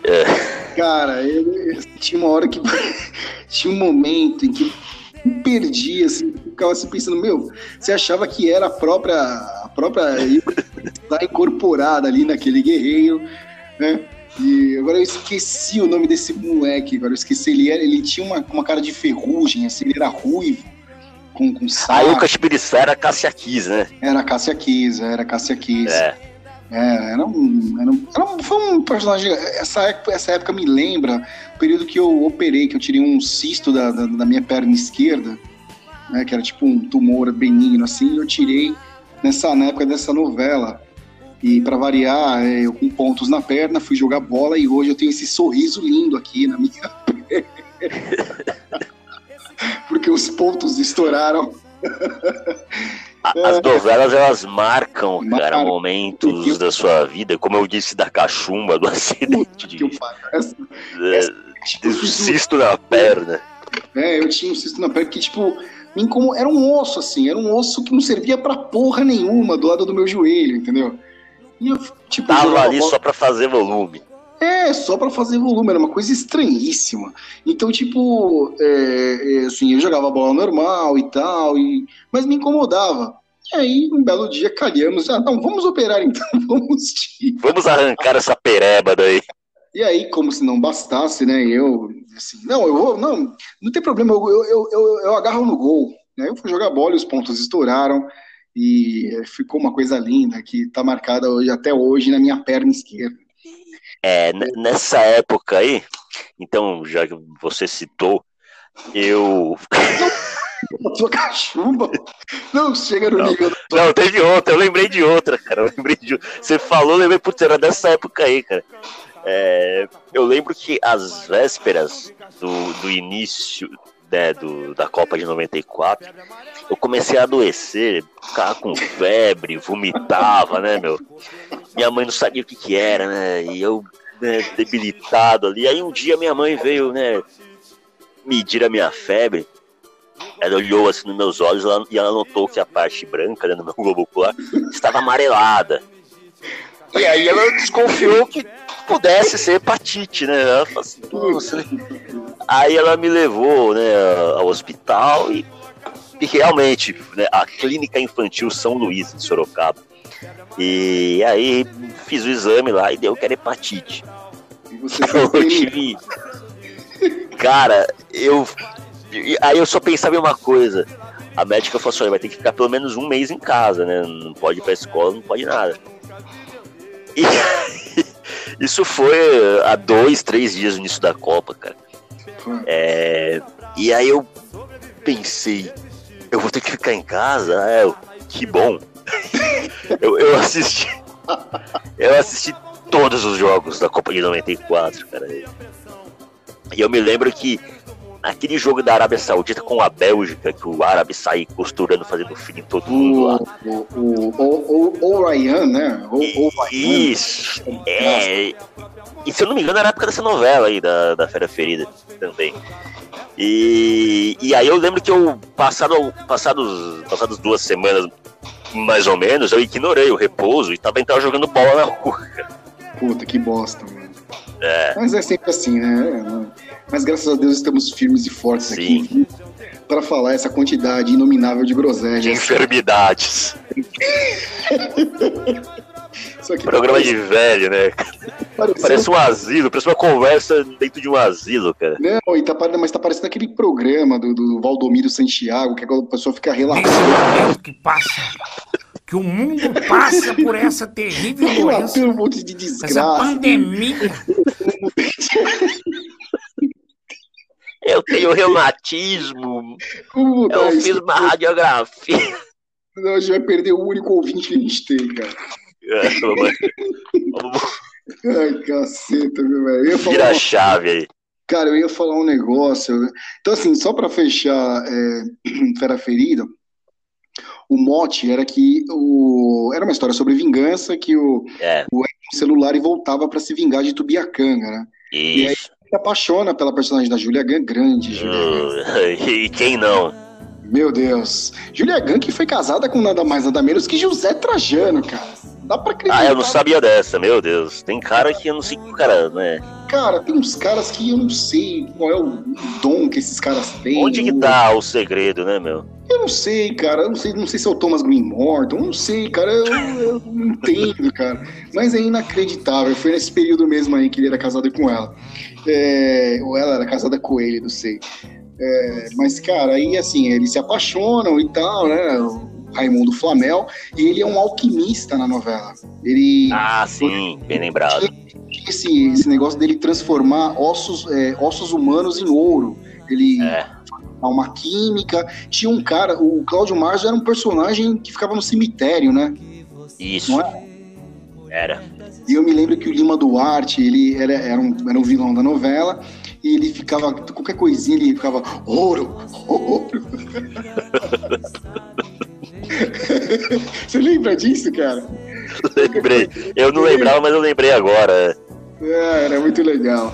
É. Cara, ele, tinha uma hora que [LAUGHS] tinha um momento em que eu perdi, assim, ficava assim pensando, meu, você achava que era a própria, a própria [LAUGHS] tá incorporada ali naquele guerreiro, né? E agora eu esqueci o nome desse moleque, agora eu esqueci, ele, era, ele tinha uma, uma cara de ferrugem, assim, ele era ruivo, com, com saco. Aí o Cachibiriçá era Cássia Kiss, né? Era Cássia Kiss, era Cássia Kiss. É. É, era um, era um, era um, foi um personagem. Essa essa época me lembra o período que eu operei, que eu tirei um cisto da, da, da minha perna esquerda, né, que era tipo um tumor benigno assim, e eu tirei nessa, na época dessa novela. E para variar, é, eu com pontos na perna, fui jogar bola e hoje eu tenho esse sorriso lindo aqui na minha [LAUGHS] perna. [LAUGHS] Porque os pontos estouraram. [LAUGHS] As novelas, elas marcam, cara, momentos da sua vida, como eu disse da cachumba, do acidente de... Essa, essa, é, do cisto na perna. É, eu tinha um cisto na perna que, tipo, como era um osso, assim, era um osso que não servia pra porra nenhuma do lado do meu joelho, entendeu? E eu, tipo, Tava ali bola... só pra fazer volume. É, só para fazer volume, era uma coisa estranhíssima. Então, tipo, é, é, assim, eu jogava bola normal e tal, e, mas me incomodava. E aí, um belo dia, calhamos, ah, não, vamos operar então, [LAUGHS] vamos Vamos arrancar essa pereba daí. E aí, como se não bastasse, né, eu, assim, não, eu vou, não, não tem problema, eu, eu, eu, eu agarro no gol. Aí eu fui jogar bola e os pontos estouraram, e ficou uma coisa linda que tá marcada hoje, até hoje na minha perna esquerda. É, nessa época aí, então, já que você citou, eu. [LAUGHS] sua cachumba? Não, chega no não, nível. Não, teve outra, eu lembrei de outra, cara. Eu lembrei de Você falou, lembrei, putz, era dessa época aí, cara. É, eu lembro que as vésperas do, do início né, do, da Copa de 94, eu comecei a adoecer, ficava com febre, vomitava, né, meu? Minha mãe não sabia o que que era, né? E eu né, debilitado ali. Aí um dia minha mãe veio, né, medir a minha febre. Ela olhou assim nos meus olhos e ela notou que a parte branca né, no meu globo ocular estava amarelada. E aí ela desconfiou que pudesse ser hepatite, né? Ela falou assim, Nossa, né? Aí ela me levou né, ao hospital e, e realmente, né, a Clínica Infantil São Luís, de Sorocaba. E aí fiz o exame lá e deu que era hepatite. E você eu [LAUGHS] tive. Cara, eu. Aí eu só pensava em uma coisa. A médica falou assim: vai ter que ficar pelo menos um mês em casa, né? Não pode ir pra escola, não pode nada. E [LAUGHS] isso foi há dois, três dias no início da Copa, cara. É, e aí eu pensei, eu vou ter que ficar em casa? É, que bom. Eu, eu assisti. Eu assisti todos os jogos da Copa de 94, cara. E eu me lembro que aquele jogo da Arábia Saudita com a Bélgica, que o árabe sai costurando, fazendo fim em todo mundo lá. O, o, o, o, o Ryan, né? O, o Isso. É. E se eu não me engano, era a época dessa novela aí, da, da Fera Ferida também. E, e aí eu lembro que eu, passado, passados, passados duas semanas, mais ou menos, eu ignorei o repouso e tava então jogando bola na rua. Puta, que bosta, mano. É. Mas é sempre assim, né? Mas graças a Deus estamos firmes e fortes Sim. aqui para falar essa quantidade inominável de groselhas. De enfermidades. [LAUGHS] Programa parece... de velho, né? Parecendo... Parece um asilo, parece uma conversa dentro de um asilo, cara. Não, e tá, mas tá parecendo aquele programa do, do Valdomiro Santiago, que a pessoa fica relatando. que passa que o mundo passa por essa terrível doença, um monte de desgraça. essa pandemia. Eu tenho reumatismo. eu fiz uma radiografia. Não, a gente vai perder o único ouvinte que a gente tem, cara. É, Ai, caceta, meu velho. Vira a chave aí. Cara, eu ia falar um negócio. Então, assim, só para fechar é, [CLEARS THROAT] Fera Ferida, o mote era que o... era uma história sobre vingança, que o, é. o celular e voltava para se vingar de Tubiacanga, né? Isso. E aí se apaixona pela personagem da Julia Gun, grande Julia uh, [LAUGHS] E quem não? Meu Deus. Julia Gun que foi casada com nada mais nada menos que José Trajano, cara. Dá pra acreditar. Ah, eu não sabia dessa, meu Deus. Tem cara que eu não sei que cara, né? Cara, tem uns caras que eu não sei qual é o dom que esses caras têm. Onde que tá o segredo, né, meu? Eu não sei, cara. Eu não sei, não sei se é o Thomas Green Morton. Eu não sei, cara. Eu, eu não entendo, cara. Mas é inacreditável. Foi nesse período mesmo aí que ele era casado com ela. É, ou ela era casada com ele, não sei. É, mas, cara, aí assim, eles se apaixonam e tal, né? Raimundo Flamel, e ele é um alquimista na novela. Ele. Ah, sim, bem lembrado. Esse, esse negócio dele transformar ossos, é, ossos humanos em ouro. Ele. É uma química. Tinha um cara, o Cláudio Marzo era um personagem que ficava no cemitério, né? Isso. Era? E eu me lembro que o Lima Duarte, ele era, era, um, era um vilão da novela, e ele ficava, qualquer coisinha, ele ficava, ouro, ouro. [LAUGHS] Você lembra disso, cara? Lembrei. Eu não lembrava, mas eu lembrei agora. É, era muito legal.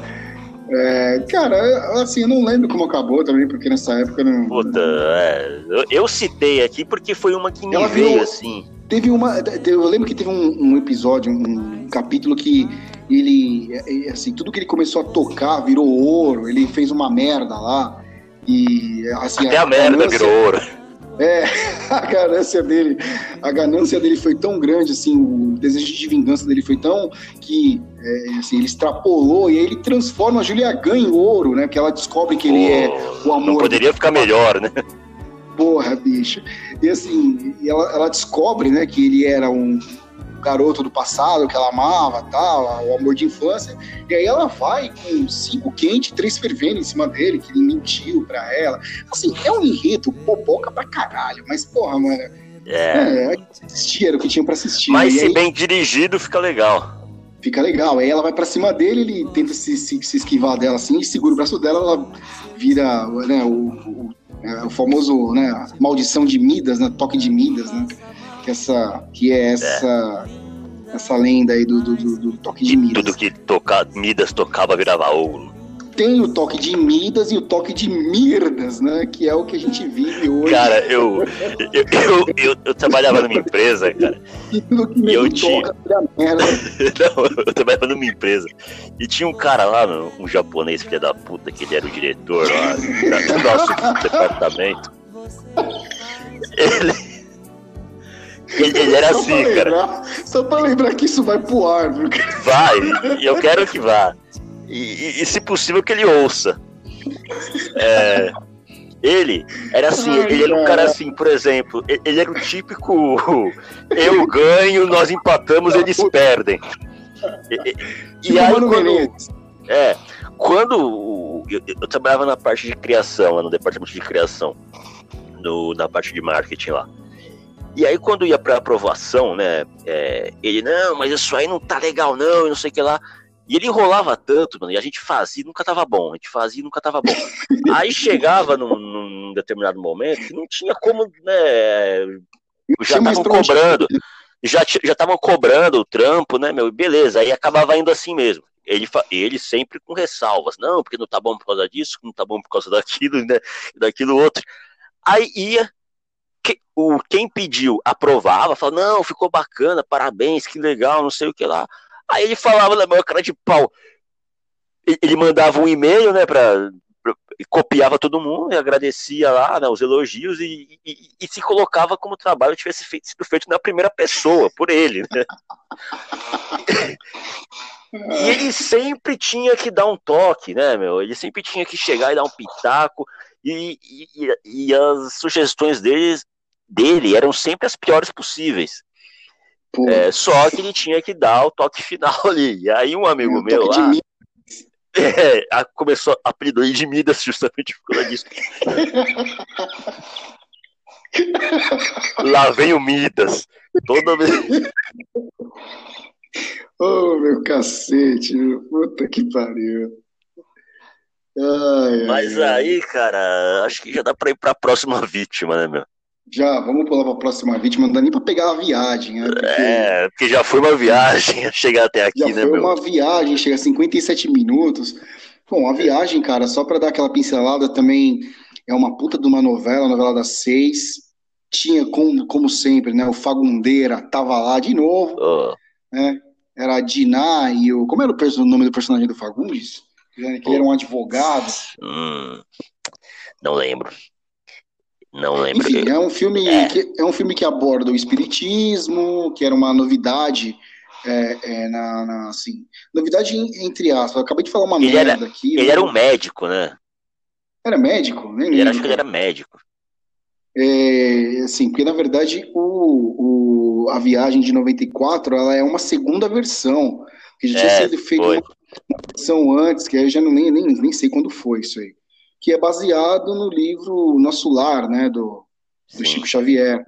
É, cara, assim, eu não lembro como acabou também, porque nessa época não. Puta, é, eu, eu, citei aqui porque foi uma que me Ela veio virou, assim. Teve uma. Eu lembro que teve um, um episódio, um capítulo que ele. É, é, assim, tudo que ele começou a tocar virou ouro, ele fez uma merda lá. E assim. Até a, a merda ganância, virou ouro. É, [LAUGHS] a ganância dele, a ganância dele foi tão grande, assim, o desejo de vingança dele foi tão que é, assim, ele extrapolou e aí ele transforma a Julia Gunn em ouro, né? Porque ela descobre que ele é o amor. Não poderia ficar melhor, né? Porra, bicho. E assim, ela, ela descobre, né, que ele era um, garoto do passado que ela amava, tal, o amor de infância. E aí ela vai com cinco quentes, três fervendo em cima dele, que ele mentiu pra ela. Assim, é um enredo popoca pra caralho, mas porra, mano. É, é assistir, era o que tinha pra assistir. Mas e se aí, bem dirigido, fica legal. Fica legal. Aí ela vai pra cima dele, ele tenta se, se, se esquivar dela assim, segura o braço dela, ela vira né, o, o, é, o famoso né, maldição de Midas, né, toque de Midas, né? Que, essa, que é essa, é. essa lenda aí do, do, do, do toque de Midas. Tudo que toca, Midas tocava virava ouro tem o toque de Midas e o toque de Mirdas, né? Que é o que a gente vive hoje. Cara, eu, eu, eu, eu, eu trabalhava numa empresa, cara. [LAUGHS] E tudo que e eu tinha... merda. [LAUGHS] Não, eu trabalhava numa empresa. E tinha um cara lá, um japonês, filho da puta, que ele era o diretor lá do nosso departamento. Ele. Ele, era só assim, lembrar, cara. Só pra lembrar que isso vai pro ar, viu? Vai, e eu quero que vá e, e, se possível, que ele ouça. É, ele era assim, Ai, ele era um cara assim, por exemplo, ele era o típico [LAUGHS] eu ganho, nós empatamos, eles perdem. E, e, e aí quando, é, quando eu, eu, trabalhava na parte de criação, no departamento de criação, no, na parte de marketing lá. E aí quando ia para aprovação, né, é, ele não, mas isso aí não tá legal não, e não sei o que lá. E ele enrolava tanto, mano, e a gente fazia e nunca tava bom. A gente fazia e nunca tava bom. Aí chegava num, num determinado momento que não tinha como, né? Já estavam cobrando. Já estavam cobrando o trampo, né, meu? Beleza, aí acabava indo assim mesmo. Ele, ele sempre com ressalvas. Não, porque não tá bom por causa disso, não tá bom por causa daquilo, né? Daquilo outro. Aí ia, que, o, quem pediu aprovava, falava, não, ficou bacana, parabéns, que legal, não sei o que lá. Aí ele falava na maior cara de pau. Ele mandava um e-mail, né, pra, pra, copiava todo mundo e agradecia lá, né, os elogios e, e, e se colocava como o trabalho tivesse feito, sido feito na primeira pessoa, por ele, né. E ele sempre tinha que dar um toque, né, meu? Ele sempre tinha que chegar e dar um pitaco. E, e, e as sugestões dele, dele eram sempre as piores possíveis. É, só que ele tinha que dar o toque [LAUGHS] final ali. E aí um amigo [LAUGHS] é, meu lá. É, começou a apelidou de Midas justamente por causa disso. lá vem o Midas. Toda vez. [LAUGHS] Oh, meu cacete, puta que pariu. Ai, Mas ai, aí, cara, acho que já dá pra ir pra próxima vítima, né, meu? Já, vamos pular para a próxima vítima, não dá nem para pegar a viagem, né? Porque... É, porque já foi uma viagem chegar até aqui, já né, foi meu? uma viagem, chega a 57 minutos. Bom, a viagem, cara, só para dar aquela pincelada também, é uma puta de uma novela, novela das seis. Tinha, como, como sempre, né, o Fagundeira tava lá de novo, oh. né? Era a Diná e o... Como era o nome do personagem do Fagundes? Que ele era um advogado. Hum, não lembro. Não lembro. Enfim, é um filme é. que é um filme que aborda o espiritismo, que era uma novidade é, é, na, na, assim, novidade entre aspas. Eu acabei de falar uma ele merda era, aqui. Ele era um médico, né? Era médico, né? Ele acho que ele era médico. É, assim, porque na verdade o, o, a viagem de 94 ela é uma segunda versão que já tinha é, sido feita uma, versão antes, que aí eu já não, nem, nem, nem sei quando foi isso aí que é baseado no livro Nosso Lar, né, do, do Chico Xavier.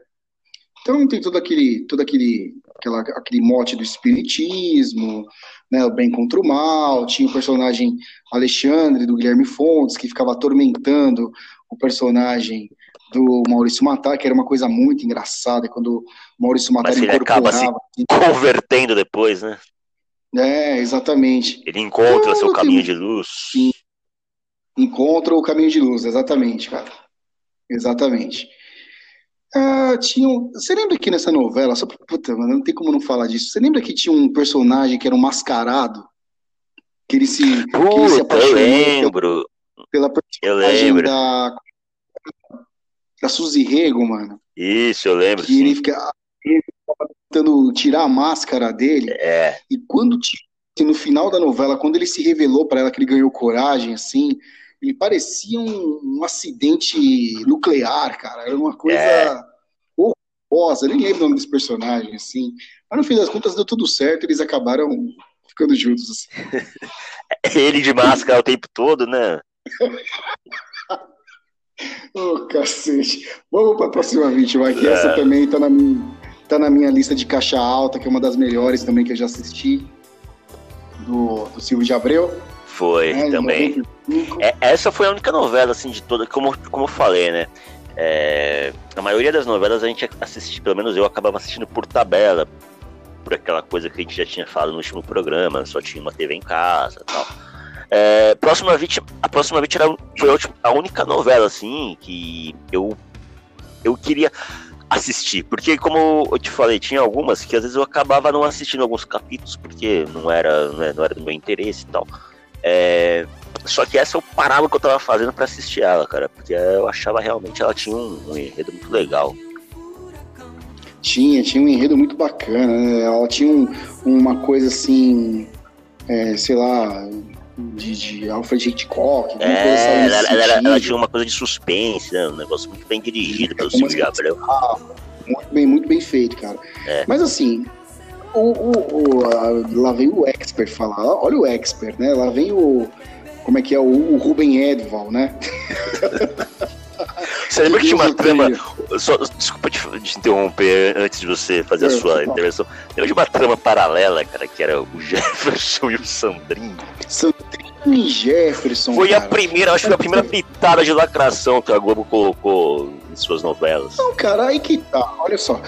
Então tem todo aquele, todo aquele, aquela, aquele mote do espiritismo, né, o bem contra o mal. Tinha o personagem Alexandre do Guilherme Fontes que ficava atormentando o personagem do Maurício Matar, que era uma coisa muito engraçada quando o Maurício Matar Mas ele acaba se convertendo depois, né? É, exatamente. Ele encontra então, seu caminho de luz. Sim encontra o caminho de luz, exatamente, cara. Exatamente. Ah, tinha um... Você lembra que nessa novela, só puta, mano, não tem como não falar disso. Você lembra que tinha um personagem que era um mascarado? Que ele se, Puta, que ele se apaixonou eu lembro. pela personagem eu lembro. da da Suzy Rego, mano. Isso, eu lembro. Que sim. ele fica ele tentando tirar a máscara dele. É. E quando no final da novela, quando ele se revelou para ela que ele ganhou coragem, assim, ele parecia um, um acidente nuclear, cara. Era uma coisa é. horrorosa. Eu nem lembro o nome desse personagem, assim. Mas no fim das contas deu tudo certo, eles acabaram ficando juntos. Assim. [LAUGHS] Ele de máscara o tempo todo, né? [LAUGHS] Ô, oh, cacete. Vamos para a próxima vítima, que é. essa também tá na, minha, tá na minha lista de caixa alta, que é uma das melhores também que eu já assisti, do, do Silvio de Abreu. Foi, é, também. É, essa foi a única novela, assim, de toda, como, como eu falei, né? É, a maioria das novelas a gente assiste, pelo menos eu acabava assistindo por tabela, por aquela coisa que a gente já tinha falado no último programa, só tinha uma TV em casa tal. É, próxima vítima, a próxima vítima foi a, última, a, única novela assim que eu eu queria assistir, porque como eu te falei, tinha algumas que às vezes eu acabava não assistindo alguns capítulos porque não era não, não era do meu interesse e tal. É, só que essa eu parava o que eu tava fazendo para assistir ela, cara, porque eu achava realmente ela tinha um, um enredo muito legal. Tinha, tinha um enredo muito bacana, né? Ela tinha um, uma coisa assim, é, sei lá, de, de Alfred Hitchcock. É, ela, ela, ela, ela, tinha uma coisa de suspense, né? Um negócio muito bem dirigido pelo Silvio Gabriel. Ah, muito bem, muito bem feito, cara. É. Mas assim, o, o, o a, lá vem o expert falar. Olha o expert, né? Lá vem o. Como é que é? O, o Ruben Edval, né? Você lembra que tinha uma trama. Só, desculpa te, te, interromper antes de você fazer a é, sua intervenção. Lembra de uma trama paralela, cara, que era o [LAUGHS] Jefferson e o Sandrinho? Sandrinho e Jefferson. Foi cara. a primeira, acho que foi a primeira pitada de lacração que a Globo colocou em suas novelas. Não, cara, aí que tá. Olha só.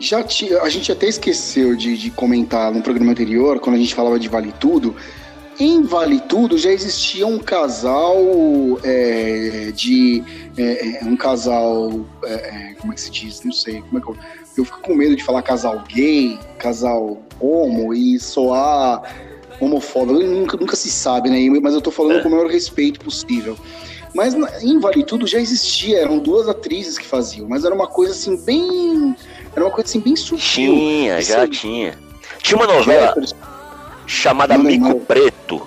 Já a gente até esqueceu de, de comentar no programa anterior, quando a gente falava de Vale Tudo, em Vale Tudo já existia um casal é, de. É, é um casal. É, é, como é que se diz? Não sei. Como é que eu, eu fico com medo de falar casal gay, casal homo e soar homofóbico. Nunca, nunca se sabe, né? Mas eu tô falando com o maior respeito possível. Mas em Vale Tudo já existia, eram duas atrizes que faziam, mas era uma coisa assim bem. Era uma coisa assim bem sutil. Tinha, já tinha. Tinha uma novela chamada Mico Preto,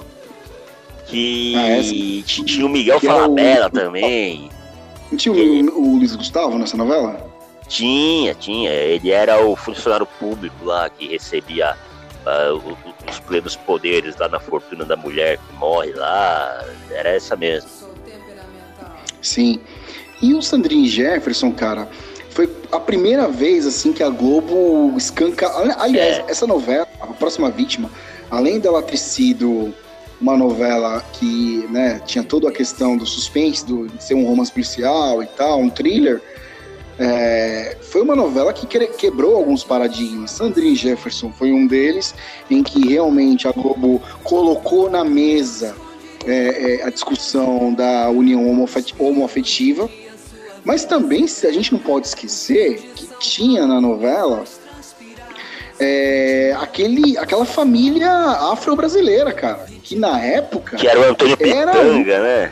que ah, tinha o Miguel que Falabella o... também. Não tinha que... o, o Luiz Gustavo nessa novela? Tinha, tinha. Ele era o funcionário público lá que recebia uh, os plenos poderes lá na fortuna da mulher que morre lá. Era essa mesmo. Sim. E o Sandrinho Jefferson, cara, foi a primeira vez assim que a Globo escanca. Aliás, é. essa novela, a próxima vítima, além dela ter sido uma novela que né, tinha toda a questão do suspense, do, de ser um romance policial e tal, um thriller, é, foi uma novela que quebrou alguns paradigmas. Sandrine Jefferson foi um deles, em que realmente a Globo colocou na mesa é, é, a discussão da união homoafetiva, mas também a gente não pode esquecer que tinha na novela é, aquele, aquela família afro-brasileira, cara. Que na época. Que era o Antônio Pitanga, né?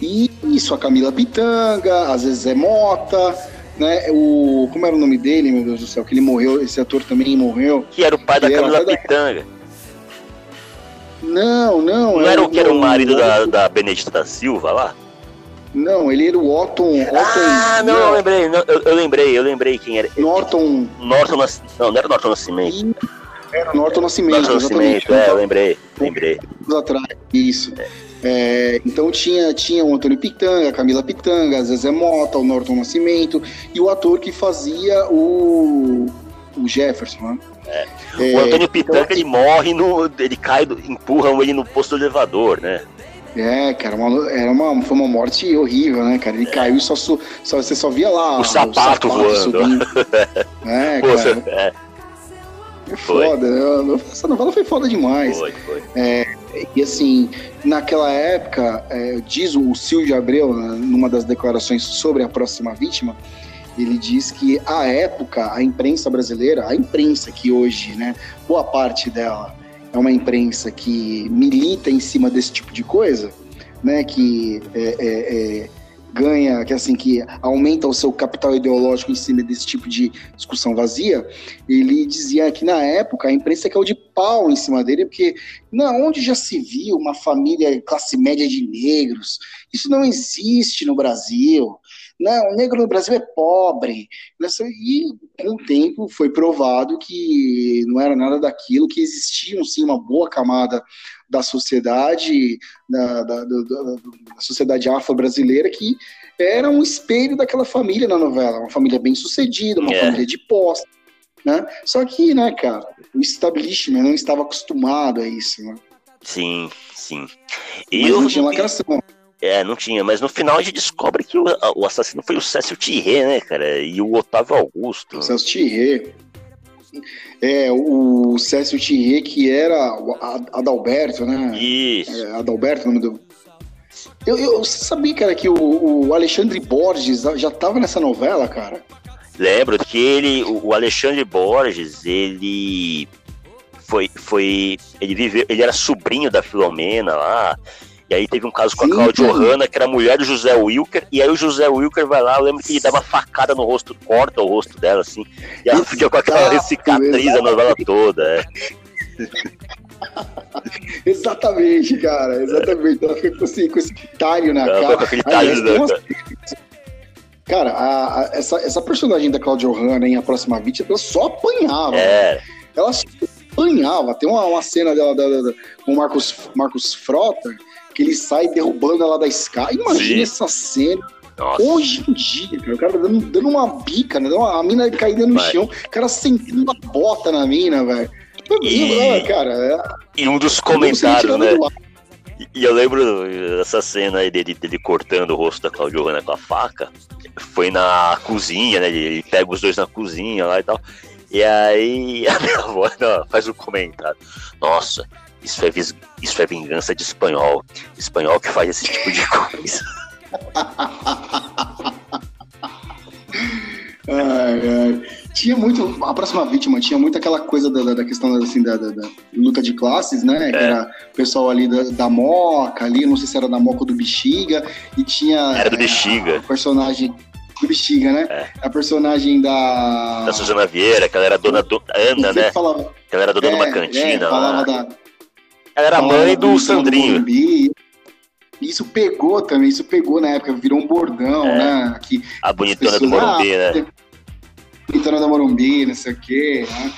Isso, a Camila Pitanga, às vezes é Mota, né? O. Como era o nome dele, meu Deus do céu? Que ele morreu, esse ator também morreu. Que era o pai da Camila Pitanga. Da... Não, não. Não era, era o que era o marido da, da Benedita da Silva lá? Não, ele era o Otton. Otton ah, não, eu lembrei, não, eu, eu, lembrei, eu lembrei quem era. Norton. Norton Não, não era Norton Nascimento. Era Norton Nascimento. Norton Nascimento, é, eu lembrei, lembrei. atrás, isso. É. É, então tinha, tinha o Antônio Pitanga, a Camila Pitanga, a Zezé Mota, o Norton Nascimento e o ator que fazia o, o Jefferson, né? É. O Antônio Pitanga, então, ele morre, no, ele cai, empurram ele no posto do elevador, né? É, cara, uma, era uma, foi uma morte horrível, né, cara? Ele caiu e só, só, você só via lá o sapato, o sapato voando. Subindo. [LAUGHS] é, Pô, cara. É. é foda, né? essa novela foi foda demais. Foi, foi. É, e assim, naquela época, é, diz o Silvio Abreu, né, numa das declarações sobre a próxima vítima, ele diz que a época, a imprensa brasileira, a imprensa que hoje, né, boa parte dela é uma imprensa que milita em cima desse tipo de coisa, né, que é, é, é, ganha, que assim que aumenta o seu capital ideológico em cima desse tipo de discussão vazia, ele dizia que na época a imprensa é o de pau em cima dele, porque não, onde já se viu uma família classe média de negros? Isso não existe no Brasil. Não, o negro no Brasil é pobre. E com o tempo foi provado que não era nada daquilo, que existia sim uma boa camada da sociedade, da, da, da, da sociedade afro-brasileira que era um espelho daquela família na novela, uma família bem sucedida, uma é. família de posse, né? Só que, né, cara, o establishment não estava acostumado a isso, né? Sim, sim. E Mas não tinha lacração. É, não tinha, mas no final a gente descobre que o, o assassino foi o Cécio Thierry, né, cara? E o Otávio Augusto. Cécio Thierry. É, o Cécio Thierry, que era o Adalberto, né? Isso. É, Adalberto, o nome do. Eu, eu, você sabia, cara, que o, o Alexandre Borges já estava nessa novela, cara? Lembro que ele, o Alexandre Borges, ele foi, foi, ele viveu, ele era sobrinho da Filomena lá. E aí teve um caso com a Cláudia Hanna, que era mulher do José Wilker, e aí o José Wilker vai lá, eu lembro que ele dá uma facada no rosto, corta o rosto dela, assim, e ela fica com aquela cicatriz a novela toda. É. [LAUGHS] exatamente, cara, exatamente. Ela fica com esse, com esse talho na ela cara. Com aquele talho na Cara, a, a, essa, essa personagem da Cláudia Hanna em A Próxima Vítima, ela só apanhava. É. Ela só apanhava. Tem uma, uma cena dela, com o Marcos, Marcos Frota, que ele sai derrubando ela da escada. Imagina Sim. essa cena. Nossa. Hoje em dia, cara, o cara dando, dando uma bica, né? A mina caída no Vai. chão, o cara sentando uma bota na mina, velho. E... Cara, é... e um dos comentários, né? E eu lembro dessa cena aí dele, dele cortando o rosto da Claudio Hanna com a faca. Foi na cozinha, né? Ele pega os dois na cozinha lá e tal. E aí [LAUGHS] a minha avó faz um comentário. Nossa, isso é, isso é vingança de espanhol. Espanhol que faz esse tipo de [LAUGHS] coisa. ai, ai. Tinha muito. A próxima vítima tinha muito aquela coisa da, da questão assim, da, da, da, luta de classes, né? É. Que era o pessoal ali da, da Moca, ali, não sei se era da Moca ou do Bexiga, e tinha. Era do Bexiga. É, personagem do Bexiga, né? É. A personagem da. Da Suzana Vieira, que ela era dona do. Ana, né? Falava... Que ela era dona é, de uma é, cantina. É, falava da ela era mãe do Sandrinho. Isso pegou também, isso pegou na época, virou um bordão, é. né? Que a bonitona pessoas, do Morumbi, ah, né? Bonitona do Morumbi, não sei o quê, né?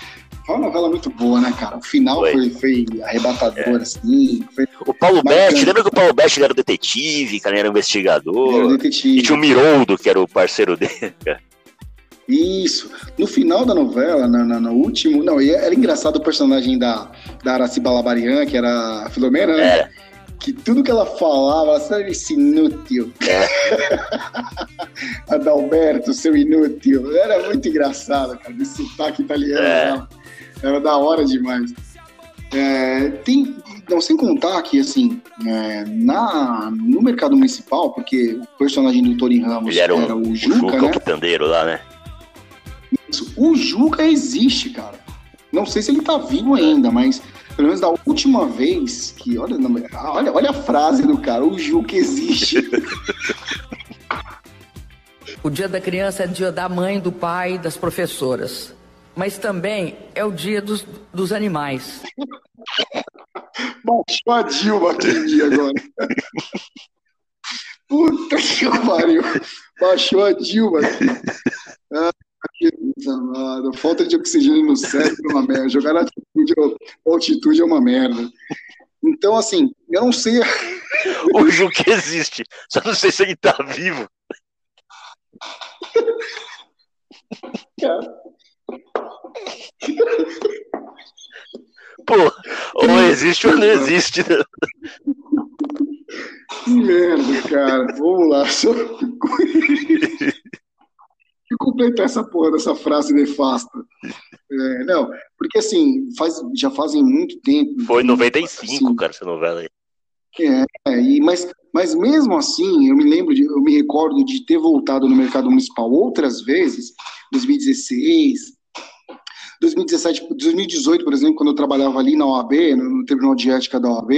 Foi uma novela muito boa, né, cara? O final foi, foi, foi arrebatador, é. assim. Foi o Paulo Best, lembra que o Paulo Best era o detetive, cara, ele era investigador? Ele era o detetive. E tinha o Miroldo, que era o parceiro dele, cara. Isso. No final da novela, na, na, no último. Não, era engraçado o personagem da, da Araci Balabarian, que era a Filomena, né? É. Que tudo que ela falava, sabe, esse inútil. É. [LAUGHS] Adalberto, seu inútil. Era muito engraçado, cara, desse sotaque italiano. É. Era, era da hora demais. É, tem, não, sem contar que, assim, é, na, no mercado municipal, porque o personagem do Torin Ramos Ele era, um, era o Juca, o Juca né? o quitandeiro lá, né? O Juca existe, cara. Não sei se ele tá vivo ainda, mas pelo menos da última vez que. Olha, olha, olha a frase do cara: o Juca existe. [LAUGHS] O dia da criança é dia da mãe, do pai, das professoras. Mas também é o dia dos, dos animais. Baixou a Dilma aquele dia agora. Puta que pariu. Baixou a Dilma. Ah, Amado. Falta de oxigênio no cérebro é uma merda. Jogar na altitude, altitude é uma merda. Então, assim, eu não sei. [LAUGHS] o Juque existe, só não sei se ele tá vivo. Pô, ou existe ou não existe. Né? Que merda, cara. Vamos lá. Só [LAUGHS] e completar essa porra dessa frase nefasta. É, não, porque assim, faz, já fazem muito tempo. Foi em 95, assim, cara, essa novela aí. É, e, mas, mas mesmo assim, eu me lembro, de, eu me recordo de ter voltado no mercado municipal outras vezes, 2016, 2017, 2018, por exemplo, quando eu trabalhava ali na OAB, no Tribunal de Ética da OAB,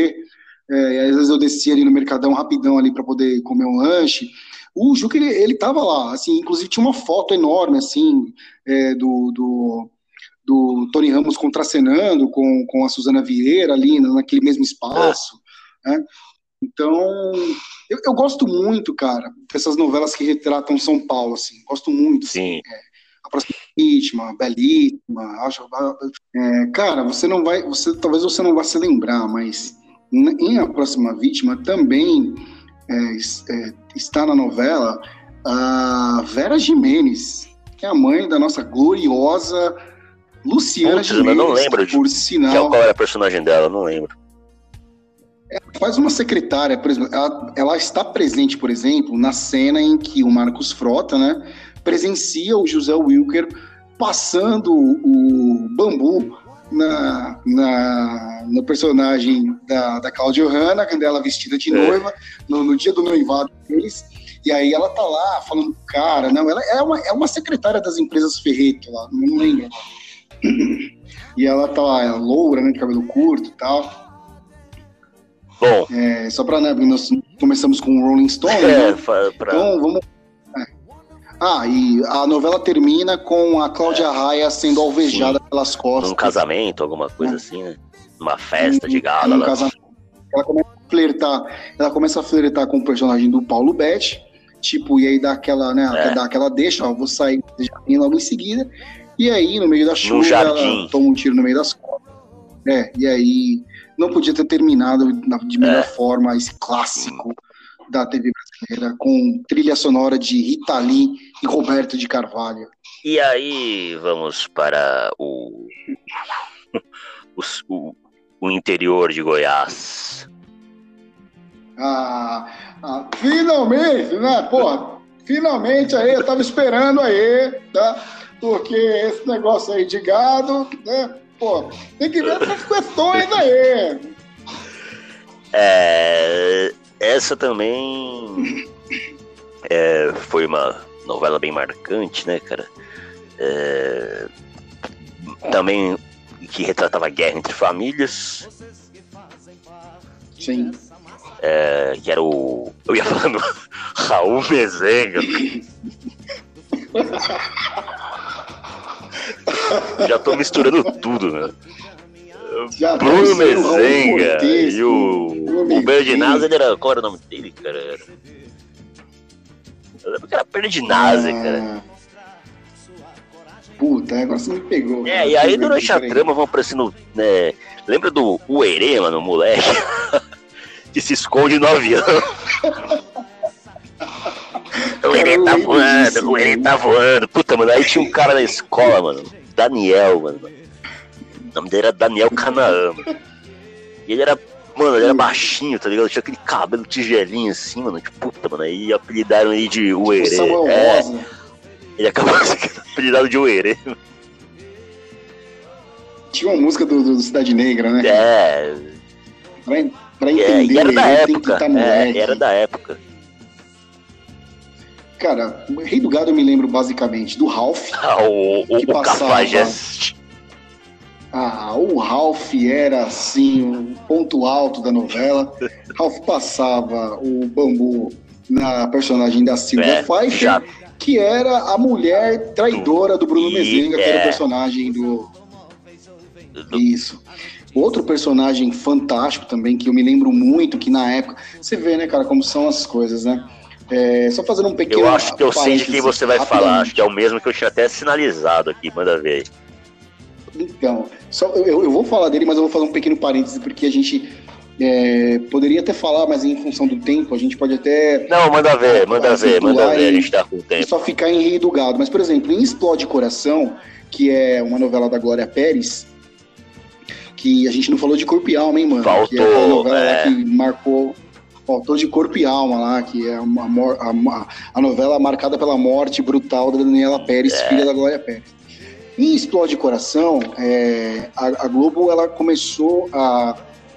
é, às vezes eu descia ali no Mercadão rapidão ali para poder comer um lanche, o Juca, ele, ele tava lá, assim, inclusive tinha uma foto enorme, assim, é, do, do, do Tony Ramos contracenando com, com a Suzana Vieira ali naquele mesmo espaço, né? Então, eu, eu, gosto muito, cara, dessas novelas que retratam São Paulo, assim, gosto muito. Sim. Assim, é, a próxima vítima, belíssima, acho, é, cara, você não vai, você talvez você não vá se lembrar, mas em a próxima vítima também é, é, está na novela a Vera Jimenez, que é a mãe da nossa gloriosa Luciana Putz, Jimenez. Não lembro de por sinal. Qual era a personagem dela? Não lembro. Ela faz uma secretária, por exemplo, ela, ela, está presente, por exemplo, na cena em que o Marcos Frota, né, presencia o José Wilker passando o bambu na, na, no personagem da, da Cláudia Hanna, ela vestida de é. noiva, no, no, dia do noivado deles. E aí ela tá lá falando cara, não, ela é uma, é uma secretária das empresas Ferreto lá, não lembro. E ela tá lá, é loura, né, de cabelo curto e tal. Bom. É, só pra, né, nós começamos com o Rolling Stone, é, né? pra... Então vamos ah, e a novela termina com a Cláudia é. Raia sendo alvejada Sim. pelas costas. Num casamento, alguma coisa é. assim, né? Numa festa de gala. Casamento. Ela começa a flertar, ela começa a flertar com o personagem do Paulo Betti, tipo, e aí dá aquela, né, é. dá aquela deixa, ó, vou sair do jardim logo em seguida, e aí no meio da chuva ela toma um tiro no meio das costas. É, e aí não podia ter terminado de melhor é. forma esse clássico da TV brasileira, com trilha sonora de Rita Lee e Roberto de Carvalho. E aí vamos para o, [LAUGHS] o, o interior de Goiás. Ah, ah, finalmente, né? Pô, finalmente aí, eu tava esperando aí, tá? Porque esse negócio aí de gado, né? Pô, tem que ver essas questões aí. É, essa também é, foi uma novela bem marcante, né, cara? É, também que retratava a guerra entre famílias. Sim. É, que era o. Eu ia falando [LAUGHS] Raul Mezenga. [LAUGHS] Já tô misturando tudo, né? Já Bruno Mezenga e o, o Berdinazzi, ele era. Qual era o nome dele, cara? Eu lembro que era Berdinazzi, ah. cara. Puta, agora você me pegou. É, cara. e aí durante a trama vão aparecendo. Né, lembra do Uerê, mano, o moleque? [LAUGHS] que se esconde no avião. [LAUGHS] o Uerê tá voando, o Uerê tá voando. Puta, mano, aí tinha um cara na escola, mano. Daniel, mano o nome dele era Daniel Canaã, E ele era, mano, ele era baixinho, tá ligado? Tinha aquele cabelo tigelinho assim, mano. Tipo, puta, mano. Aí apelidaram ele de Uerê. Tipo é, ele acabou [LAUGHS] sendo apelidado de Uerê. Tinha uma música do, do Cidade Negra, né? É. Pra, pra entender, é, era da época. Tá é, era da época. Cara, o Rei do Gado eu me lembro basicamente do Ralph. Ah, o, o, que o passava, Cafajeste. Ah, o Ralph era assim o ponto alto da novela. Ralph passava o bambu na personagem da Silvia é, que era a mulher traidora do Bruno Mezenga, que era o é. personagem do... Isso. Outro personagem fantástico também, que eu me lembro muito, que na época. Você vê, né, cara, como são as coisas, né? É, só fazendo um pequeno. Eu acho que eu sei de quem você vai falar, acho que é o mesmo que eu tinha até sinalizado aqui, manda ver. Então, só, eu, eu vou falar dele, mas eu vou fazer um pequeno parêntese, porque a gente é, poderia até falar, mas em função do tempo, a gente pode até. Não, manda ver, manda ver, manda ver, a gente tá com tempo. só ficar em Rei do Gado. Mas, por exemplo, em Explode Coração, que é uma novela da Glória Pérez, que a gente não falou de corpo e alma, hein, mano? Faltou, que é a novela é. que marcou. Faltou de corpo e alma lá, que é uma, a, a novela marcada pela morte brutal da Daniela Pérez, é. filha da Glória Pérez. Em Explode Coração, é, a, a, Globo ela começou a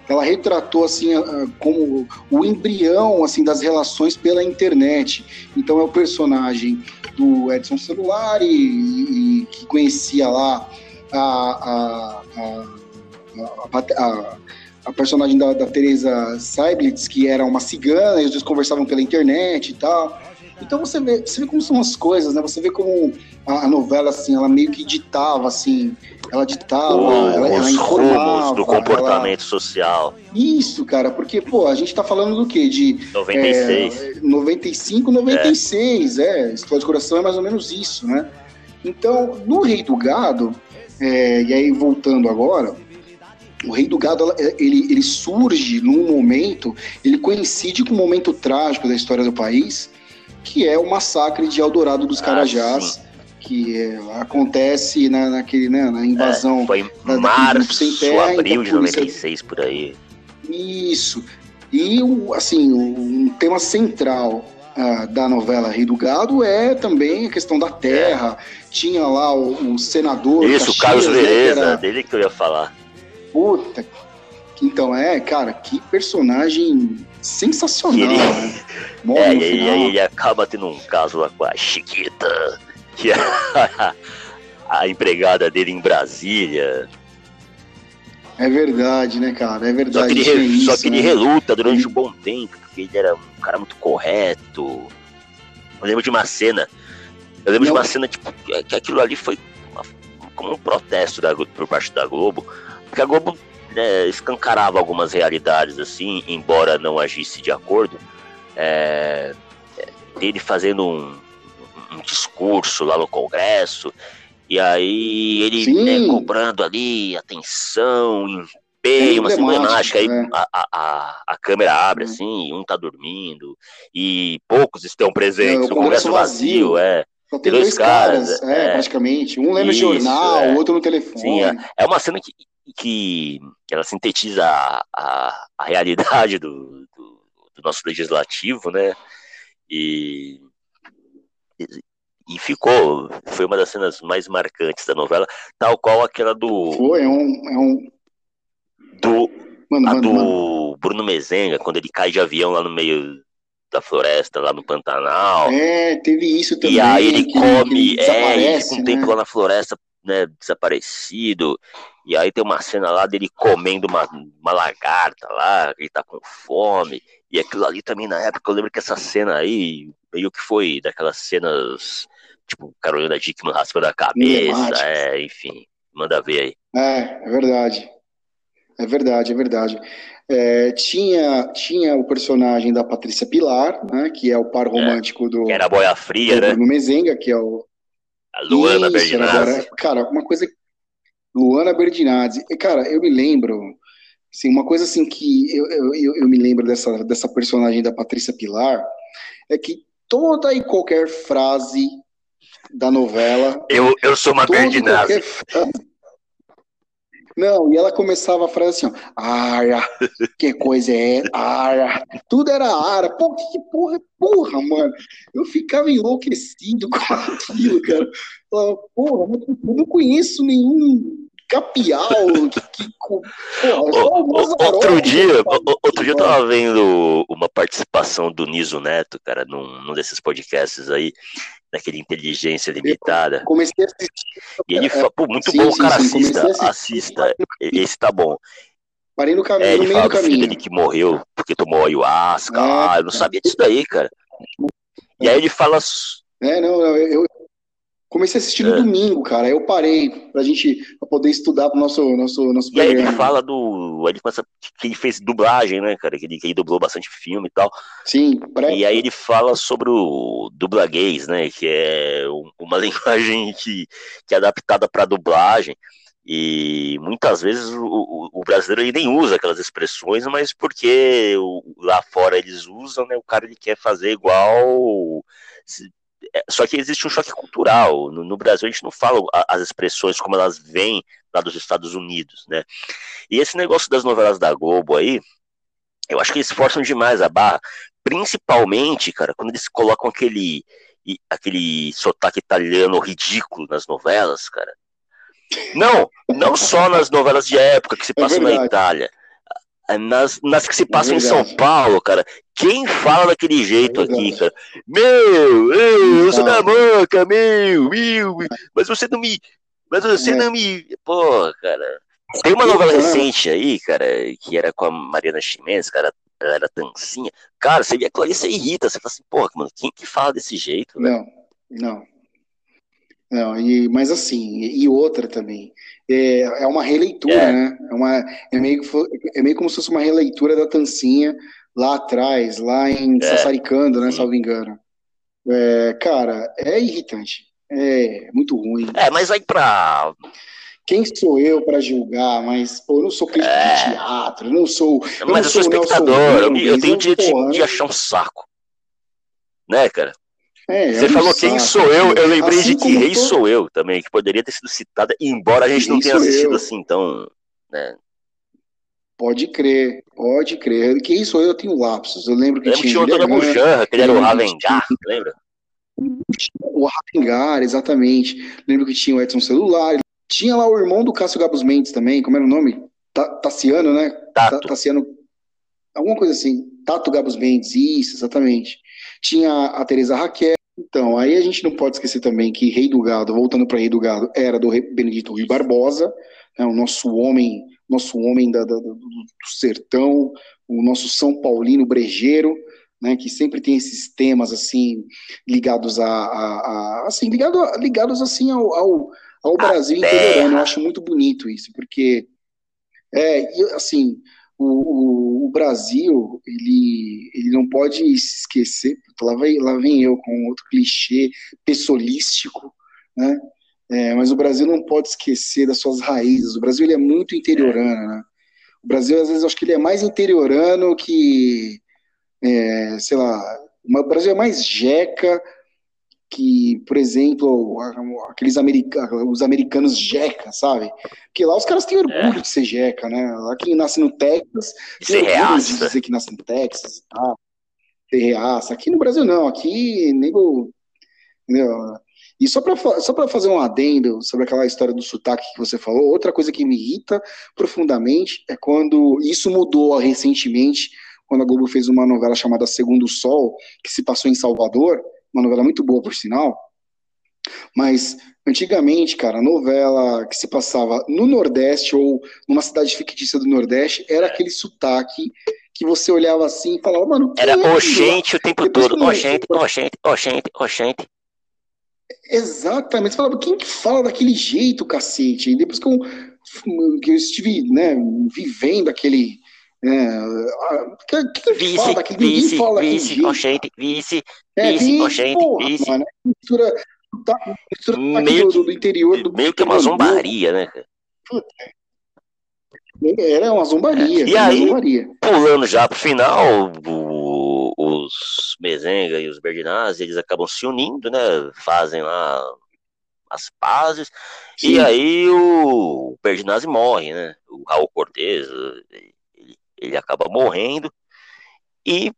ela retratou assim a, como o embrião assim das relações pela internet. Então é o personagem do Edson Celular e, e que conhecia lá a, a, a personagem da, da Teresa Seiblitz, que era uma cigana, e dois conversavam pela internet e tal. Então você vê, você vê como são as coisas, né? Você vê como a, a novela, assim, ela meio que ditava, assim, ela ditava, O- ela, ela os informava. rumos do ela- comportamento social. Isso, cara, porque, pô, a gente tá falando do quê? De 96. é, 95, 96, é. Explode Coração é mais ou menos isso, né? Então, no Rei do Gado, é, e aí voltando agora, o Rei do Gado, ela- ele, ele surge num momento, ele coincide com um momento trágico da história do país, que é o massacre de Eldorado dos Ah, Carajás, que é, acontece na, naquele, né, na invasão. É, foi da- grupo sem março, terra, abril então de a polícia- 96, por aí. Isso. E, assim, um tema central ah, da novela Rei do Gado é também a questão da terra. Tinha lá o, o senador. Isso, o Caxias, Carlos né, Vereza, era- dele que eu ia falar. Puta. Então, é, cara, que personagem sensacional, Que ele- né? É, e ele acaba tendo um caso lá com a Chiquita, que é a, [LAUGHS] a empregada dele em Brasília. É verdade, né, cara? É Só verdade. que ele, tinha re- só isso, que ele né? reluta durante um bom tempo, porque ele era um cara muito correto. Eu lembro de uma cena. Eu lembro de Não. uma cena, tipo, que aquilo ali foi uma- como um protesto da, por parte da Globo. Porque a Globo né, escancarava algumas realidades, assim, embora não agisse de acordo. É, ele fazendo um, um discurso lá no Congresso, e aí ele né, cobrando ali atenção, empenho, uma cena emblemático, emblemática. Aí né? a, a, a, câmera abre Hum. assim, um tá dormindo, e poucos estão presentes É, o no Congresso vazio, vazio. é. Só tem dois dois caras, caras, é, é. praticamente. Um lê no Isso, jornal, é. o outro no telefone. Sim, é, é uma cena que, que, que ela sintetiza a, a, a realidade do, do, do nosso legislativo, né? E, e, ficou, foi uma das cenas mais marcantes da novela, tal qual aquela do, Foi, é um. É um... do, Mano, a mano, do mano. Bruno Mezenga, quando ele cai de avião lá no meio da floresta, lá no Pantanal. É, teve isso também. E aí ele que come, que é, ele fica um né? tempo lá na floresta, né, desaparecido. E aí tem uma cena lá dele comendo uma, uma lagarta lá, ele tá com fome. E aquilo ali também na época, eu lembro que essa cena aí, meio que foi daquelas cenas, tipo, Carolina Dickman raspando a cabeça, é, enfim, manda ver aí. É, é verdade. É verdade, é verdade. É, tinha, tinha o personagem da Patrícia Pilar, né, que é o par romântico do, Que era a boia fria, do né? Bruno Mezenga, que é o. A Luana Isso, Berdinazzi. agora, cara, uma coisa. Luana Berdinazzi. E, Cara, eu me lembro. Assim, uma coisa assim que eu, eu, eu, me lembro dessa, dessa personagem da Patrícia Pilar é que toda e qualquer frase da novela Eu, eu sou uma Berdinazzi. qualquer. Não, e ela começava a frase assim, ó, ara, que coisa é, ara, tudo era ara, pô, que porra, porra, mano, eu ficava enlouquecido [LAUGHS] com aquilo, cara, Falava, porra, eu não conheço nenhum capial que, que é Outro dia, outro dia eu tava vendo uma participação do Niso Neto, cara, num, num desses podcasts aí, naquele Inteligência Limitada. Comecei a assistir, E ele fala, pô, muito sim, bom, sim, cara, sim, assista, assista, esse tá bom. parei no É, caminho, no ele meio fala do do filho dele que morreu porque tomou ayahuasca, É. ah, eu não sabia disso daí, cara. E aí ele fala, É, não, não, eu comecei a assistir no É. domingo, cara. Aí eu parei pra gente pra poder estudar pro nosso, nosso, nosso e aí ele programa. fala do, ele começa, que ele fez dublagem, né, cara, que ele, que ele dublou bastante filme e tal. Sim, pré... E aí ele fala sobre o dublaguês, né? Que é um- uma [LAUGHS] linguagem que, que é adaptada para dublagem. E muitas vezes o, o- o brasileiro ele nem usa aquelas expressões, mas porque o- lá fora eles usam, né? O cara ele quer fazer igual. É, Só que existe um choque cultural. No, no Brasil a gente não fala as expressões como elas vêm lá dos Estados Unidos, né? E esse negócio das novelas da Globo aí, eu acho que eles forçam demais a barra. Principalmente, cara, quando eles colocam aquele, aquele sotaque italiano ridículo nas novelas, cara. Não, não só nas novelas de época que se É passam na verdade. Itália. É Nas, nas que se passam em verdade. São Paulo, cara. Quem fala daquele jeito É aqui, cara? Meu, eu, eu sou da manca, meu, meu, mas você não me. Mas você É. não me. Pô, cara. Tem uma novela recente aí, cara, que era com a Mariana Chimenez, cara, ela era tancinha. Cara, você aquilo ali, você irrita. Você fala assim, porra, mano, quem que fala desse jeito? Não, não. Não, e, mas assim, e outra também. É, é uma releitura, é. né? É, uma, é, meio, é meio como se fosse uma releitura da Tancinha lá atrás, lá em é. Sassaricando, né? Salvo engano. É, cara, é irritante. É muito ruim. É, mas vai pra. Quem sou eu para julgar? Mas, pô, eu não sou crítico é. de teatro, eu não sou. Eu mas eu sou espectador, eu, eu, tenho o direito de, de achar um saco. Né, cara? É, Você falou quem sou eu, eu lembrei assim de que Rei. Sou Eu também, que poderia ter sido citada, embora a gente não tenha assistido eu. assim, então. Né? Pode crer, pode crer. Quem sou eu, eu tenho lapsos. Eu lembro que lembro tinha. Tinha o Bujanra, que ele era o Ravengar, lembra? O Ravengar, exatamente. Lembro que tinha o Edson Celular. Tinha lá o irmão do Cássio Gabos Mendes também, como era o nome? Tassiano, né? Tato. Tassiano. Alguma coisa assim. Tato Gabos Mendes, isso, exatamente. Tinha a Teresa Raquel. Então, aí a gente não pode esquecer também que Rei do Gado, voltando para Rei do Gado, era do Benedito Rui Barbosa, né, o nosso homem, nosso homem da, da, do, do sertão, o nosso São Paulino brejeiro, né, que sempre tem esses temas assim ligados a, a, a assim ligado, ligados assim ao, ao, ao Brasil inteiro. Eu acho muito bonito isso, porque é assim o, o, Brasil, ele, ele não pode se esquecer, lá, vai, lá vem eu com outro clichê pessoalístico, né? É, mas o Brasil não pode esquecer das suas raízes. O Brasil ele é muito interiorano, né? O Brasil, às vezes, eu acho que ele é mais interiorano que, é, sei lá, o Brasil é mais jeca que, por exemplo, aqueles americanos, os americanos jeca, sabe? Porque lá os caras têm orgulho é. de ser jeca, né? Lá quem nasce no Texas tem orgulho reaça. de dizer que nasce no Texas tal. Ter reaça. Aqui no Brasil não, aqui nego. Entendeu? E só para só fazer um adendo sobre aquela história do sotaque que você falou, outra coisa que me irrita profundamente é quando isso mudou recentemente, quando a Globo fez uma novela chamada Segundo Sol, que se passou em Salvador, uma novela muito boa, por sinal. Mas antigamente, cara, a novela que se passava no Nordeste ou numa cidade fictícia do Nordeste era aquele sotaque que você olhava assim e falava, mano. Era é oxente o tempo Depois todo. Oxente, oxente, oxente, oxente. Exatamente. Você falava, quem que fala daquele jeito, cacete? E depois que eu, que eu estive né, vivendo aquele, é, que, que vice, fala, que vice, fala vice, coxente, vice, é, vice, coxente, vice. Mano, é mistura, tá, mistura meio do, do, interior do Meio que uma zombaria, né? Era uma zombaria. E aí, zombaria. pulando já pro final, o, os Mezenga e os Berdinazzi, eles acabam se unindo, né? Fazem lá as pazes. Sim. E aí o Berdinazzi morre, né? O Raul Cortez ele acaba morrendo e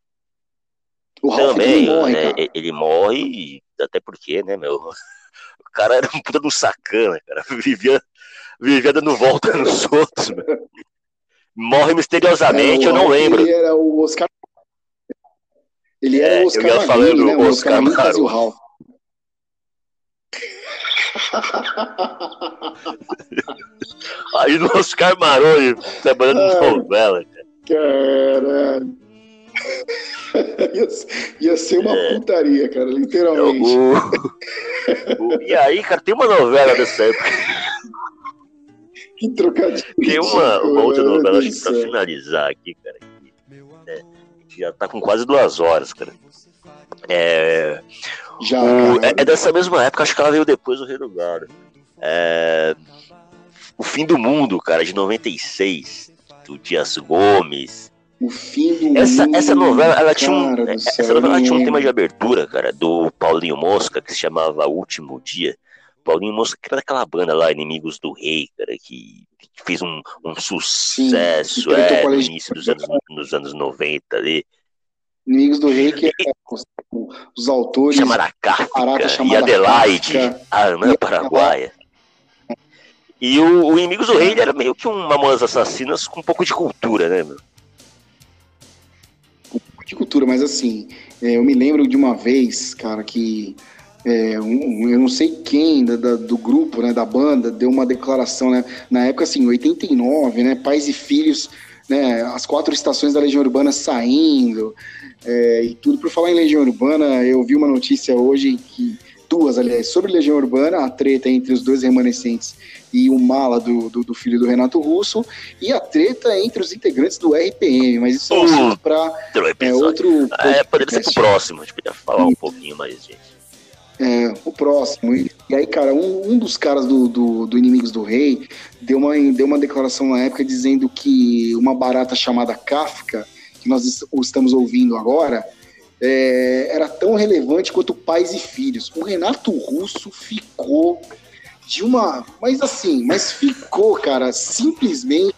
o também morre, né, ele morre, até porque, né, meu, [LAUGHS] o cara era um puta de um sacana, cara, [LAUGHS] vivia, vivia dando volta [LAUGHS] nos outros, meu. morre misteriosamente, é, eu não lembro. Ele era o Oscar ele era é, o Oscar eu ia falando né, o Oscar, Oscar Maru. Aí no Oscar Maroni, trabalhando em novela, cara. Caralho. [LAUGHS] ia, ia ser uma é. putaria, cara, literalmente. O, o, e aí, cara, tem uma novela dessa época. Que trocadilho. Tem uma, uma outra novela, acho que pra finalizar aqui, cara. Que, é, já tá com quase duas horas, cara. É, já, o, é, é, dessa mesma época, acho que ela veio depois do Rei do Gado. É, o Fim do Mundo, cara, de 96 do Dias Gomes. O fim do essa, mundo, essa novela, ela tinha um, essa novela tinha um tema de abertura, cara, do Paulinho Mosca, que se chamava Último Dia. Paulinho Mosca, que era daquela banda lá, Inimigos do Rei, cara, que, que fez um, um sucesso Sim, é, no início dos anos, nos anos 90 ali. Inimigos do Rei, que é, os autores. Chamada Kafka, e Adelaide, a Ana Paraguaia. E o, o Inimigos do Rei era meio que um Mamonas Assassinas com um pouco de cultura, né, meu? Um pouco de cultura, mas assim, é, eu me lembro de uma vez, cara, que é, um, eu não sei quem da, da, do grupo, né, da banda, deu uma declaração, né, na época, assim, 89, né, pais e filhos né, as quatro estações da Legião Urbana saindo, é, e tudo. Por falar em Legião Urbana, eu vi uma notícia hoje que duas, aliás, sobre Legião Urbana, a treta entre os dois remanescentes e o mala do, do, do, filho do Renato Russo, e a treta entre os integrantes do RPM, mas isso é um assunto para é, outro. É, poderia ser pro próximo, a gente podia falar um pouquinho mais disso. É, o próximo. E, e aí, cara, um, um dos caras do, do, do, Inimigos do Rei deu uma, deu uma declaração na época dizendo que uma barata chamada Kafka, que nós estamos ouvindo agora, é, era tão relevante quanto pais e filhos. O Renato Russo ficou de uma. Mas assim, mas ficou, cara, simplesmente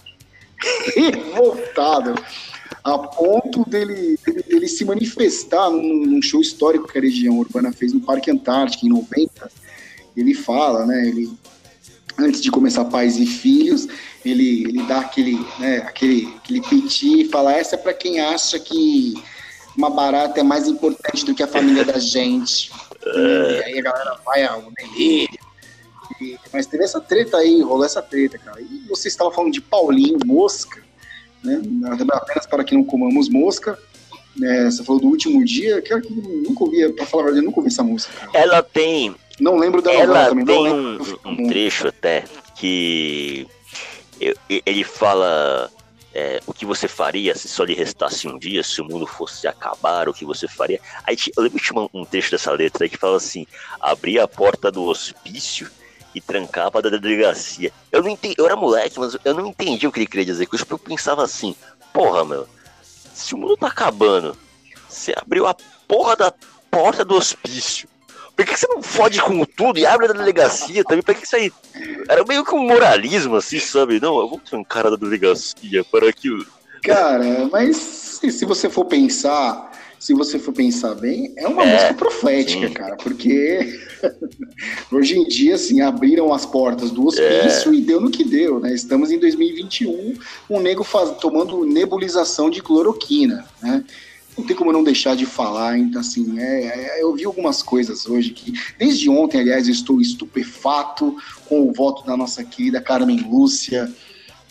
revoltado a ponto dele, dele, dele, se manifestar num, num, show histórico que a Legião Urbana fez no Parque Antártico em 90. Ele fala, né? Ele, antes de começar Pais e Filhos, ele, ele dá aquele, né, aquele, aquele piti e fala: essa é para quem acha que uma barata é mais importante do que a família da gente. [LAUGHS] E aí a galera vai ao delírio. Mas teve essa treta aí, rolou essa treta, cara. E você estava falando de Paulinho, mosca, né? Apenas para que não comamos mosca. É, você falou do último dia, que eu nunca ouvi, pra falar a verdade, eu nunca ouvi essa música. Cara. Ela tem. Não lembro da Ela também, tem um, um trecho até que ele fala é, o que você faria se só lhe restasse um dia, se o mundo fosse acabar, o que você faria. Aí eu lembro tinha um trecho dessa letra aí que fala assim: abrir a porta do hospício e trancar a da delegacia. Eu não entendi, eu era moleque, mas eu não entendi o que ele queria dizer porque eu pensava assim: porra, meu, se o mundo tá acabando, você abriu a porra da porta do hospício por que você não fode com tudo e abre a delegacia também? Por que isso aí? Era meio que um moralismo, assim, sabe? Não, eu vou trancar a delegacia para que. Cara, mas se você for pensar, se você for pensar bem, é uma é, música profética, sim. cara, porque [LAUGHS] hoje em dia, assim, abriram as portas do hospício é. e deu no que deu, né? Estamos em 2021, um nego faz, tomando nebulização de cloroquina, né? Não tem como não deixar de falar, então, assim, é, é, eu vi algumas coisas hoje que, desde ontem, aliás, eu estou estupefato com o voto da nossa querida Carmen Lúcia,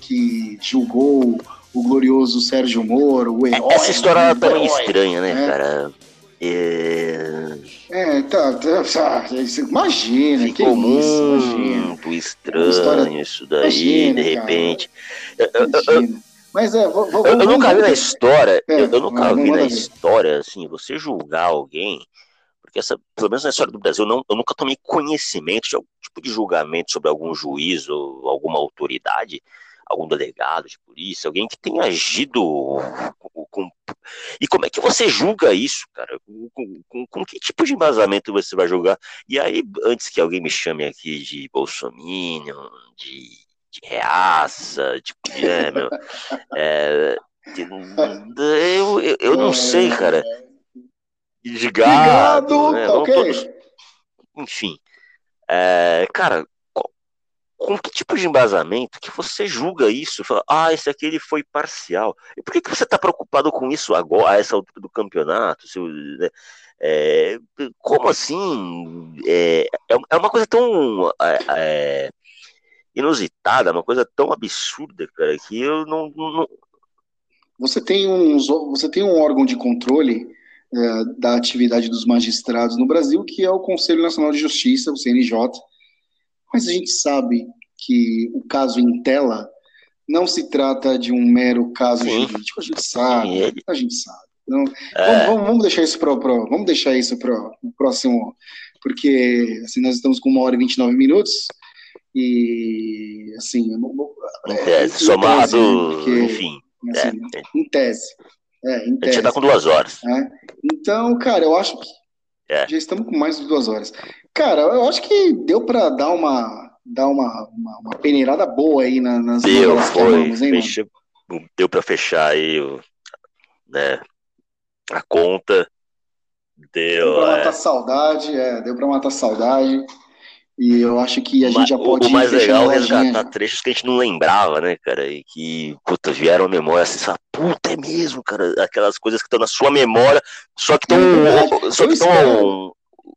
que julgou o glorioso Sérgio Moro, o herói. Essa história tá meio estranha, né, é. cara? É... é, tá, tá, tá imagina, Ficou que muito isso, imagina. estranho história... isso daí, imagina, de repente. Cara, eu, eu, mas é, vou, vou, eu, eu, nunca vi na história, [LAUGHS] é, eu, eu, nunca vi na história, assim, você julgar alguém, porque essa, pelo menos na história do Brasil, eu, não, eu nunca tomei conhecimento de algum tipo de julgamento sobre algum juiz ou alguma autoridade, algum delegado de polícia, alguém que tenha agido com, com, e como é que você julga isso, cara? Com, com, com, que tipo de embasamento você vai julgar? E aí, antes que alguém me chame aqui de bolsominion, de de reaça, tipo, [LAUGHS] é, meu, é, eu, eu, eu não sei, cara. De gado, né? okay. todos, enfim, é, cara, com que tipo de embasamento que você julga isso? Fala, ah, esse aqui ele foi parcial. E por que, que você está preocupado com isso agora, a essa altura do campeonato? Seu, né? é, como assim? É, é, é uma coisa tão é, é inusitada, uma coisa tão absurda, cara, que eu não. não... Você, tem uns, você tem um órgão de controle é, da atividade dos magistrados no Brasil, que é o Conselho Nacional de Justiça, o CNJ, mas a gente sabe que o caso em tela não se trata de um mero caso Sim. jurídico, a gente sabe, a gente sabe. Então, é. vamos, vamos, deixar isso para pro, vamos deixar isso para o próximo, porque assim, nós estamos com uma hora e 29 minutos. E, assim, é, é, somado, tese, porque, enfim. Assim, é, em tese. É, em tese. A gente tá com duas horas. É. Então, cara, eu acho que é. já estamos com mais de duas horas. Cara, eu acho que deu para dar uma dar uma, uma, uma, peneirada boa aí na, nas deu, foi, amamos, hein, deu para fechar aí né, a conta deu, deu para matar saudade é, deu para matar saudade e eu acho que a gente já pode. O mais legal é resgatar trechos que a gente não lembrava, né, cara? E que, puta, vieram à memória assim, essa puta, é mesmo, cara. Aquelas coisas que estão na sua memória, só que estão. É só que estão.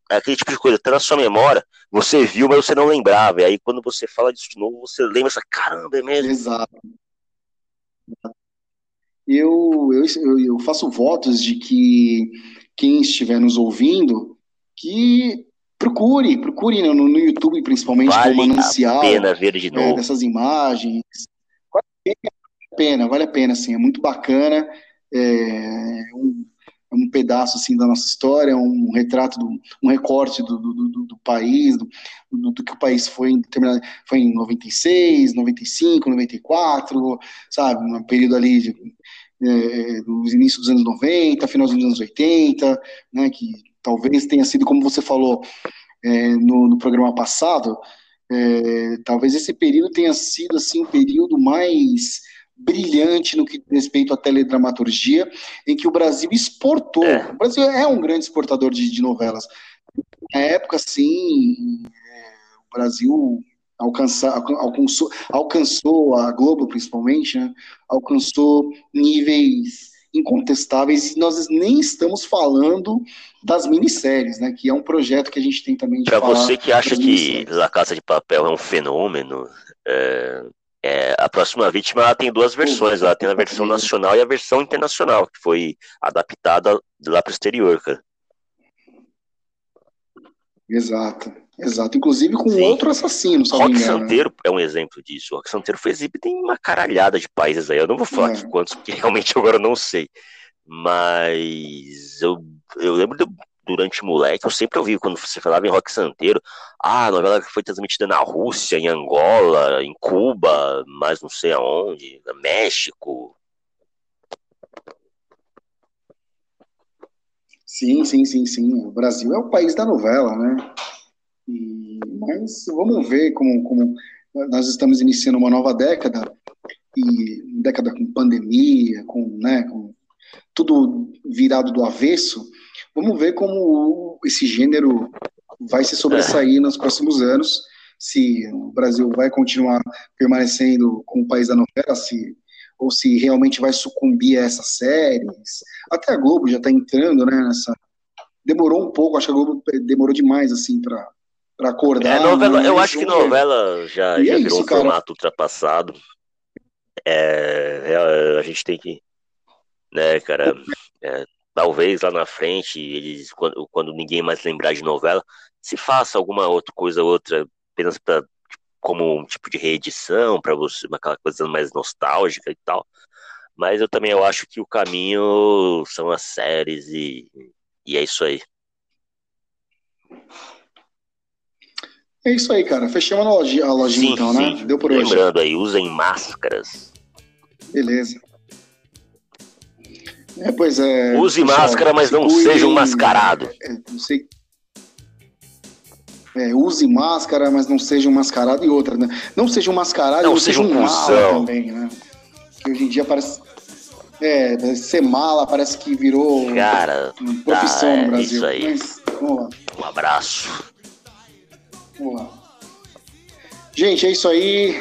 Aquele tipo de coisa, tá na sua memória, você viu, mas você não lembrava. E aí, quando você fala disso de novo, você lembra essa caramba, é mesmo. Exato. eu, eu, eu faço votos de que quem estiver nos ouvindo, que procure, procure no, no YouTube principalmente vale como manancial. Vale a pena ver de é, novo. É, dessas imagens. Vale a pena, vale a pena, sim, é muito bacana. É um, é um pedaço assim da nossa história, um retrato, do, um recorte do, do, do, do país, do, do, que o país foi em determinado, foi em 96, 95, 94, sabe, um período ali de, é, dos inícios dos anos 90, final dos anos 80, né, que talvez tenha sido, como você falou é, no, no, programa passado, é, talvez esse período tenha sido assim um período mais brilhante no que diz respeito à teledramaturgia, em que o Brasil exportou. É. O Brasil é um grande exportador de, de novelas. Na época, sim, é, o Brasil alcançar, alcançou, alcançou a Globo, principalmente, né, alcançou níveis incontestáveis e nós nem estamos falando das minisséries, né, que é um projeto que a gente tem também Para você que acha que a Casa de Papel é um fenômeno, é, é, a próxima vítima ela tem duas versões, ela tem a versão nacional e a versão internacional, que foi adaptada lá para o exterior, cara. Exato, exato. Inclusive com Sim. outro assassino, só Rock Santeiro é um exemplo disso. Rock Santeiro foi exibido em uma caralhada de países aí. Eu não vou falar é. quantos, porque realmente agora eu não sei. Mas eu, eu lembro de, durante moleque, eu sempre ouvi quando você falava em rock santeiro, ah, a novela que foi transmitida na Rússia, em Angola, em Cuba, mas não sei aonde, no México. Sim, sim, sim, sim. O Brasil é o país da novela, né? Mas vamos ver como, como nós estamos iniciando uma nova década e década com pandemia, com, né, com tudo virado do avesso Vamos ver como esse gênero vai se sobressair nos próximos anos, se o Brasil vai continuar permanecendo como o país da novela, se, ou se realmente vai sucumbir a essas séries. Até a Globo já está entrando né, nessa. Demorou um pouco, acho que a Globo demorou demais assim para para acordar. É, novela, eu acho que novela já, já é virou isso, um formato ultrapassado. É, é, a gente tem que, né, cara, é, talvez lá na frente, eles, quando, quando ninguém mais lembrar de novela, se faça alguma outra coisa, outra, apenas pra, como um tipo de reedição, para você, aquela coisa mais nostálgica e tal. Mas eu também eu acho que o caminho são as séries e, e é isso aí. É isso aí, cara. Fechamos a lojinha, a lojinha sim, então, né? sim. né? Deu por Lembrando hoje. aí, usem máscaras. Beleza. É, pois é. Use pessoal, máscara, mas não cuide, seja um mascarado. É, não sei. É, use máscara, mas não seja um mascarado e outra, né? Não seja um mascarado não, e seja um mala também, né? Que hoje em dia parece. É, ser mala parece que virou Cara, profissão tá, no Brasil. Isso aí. Mas, vamos lá. Um abraço. Vamos lá. Gente, é isso aí.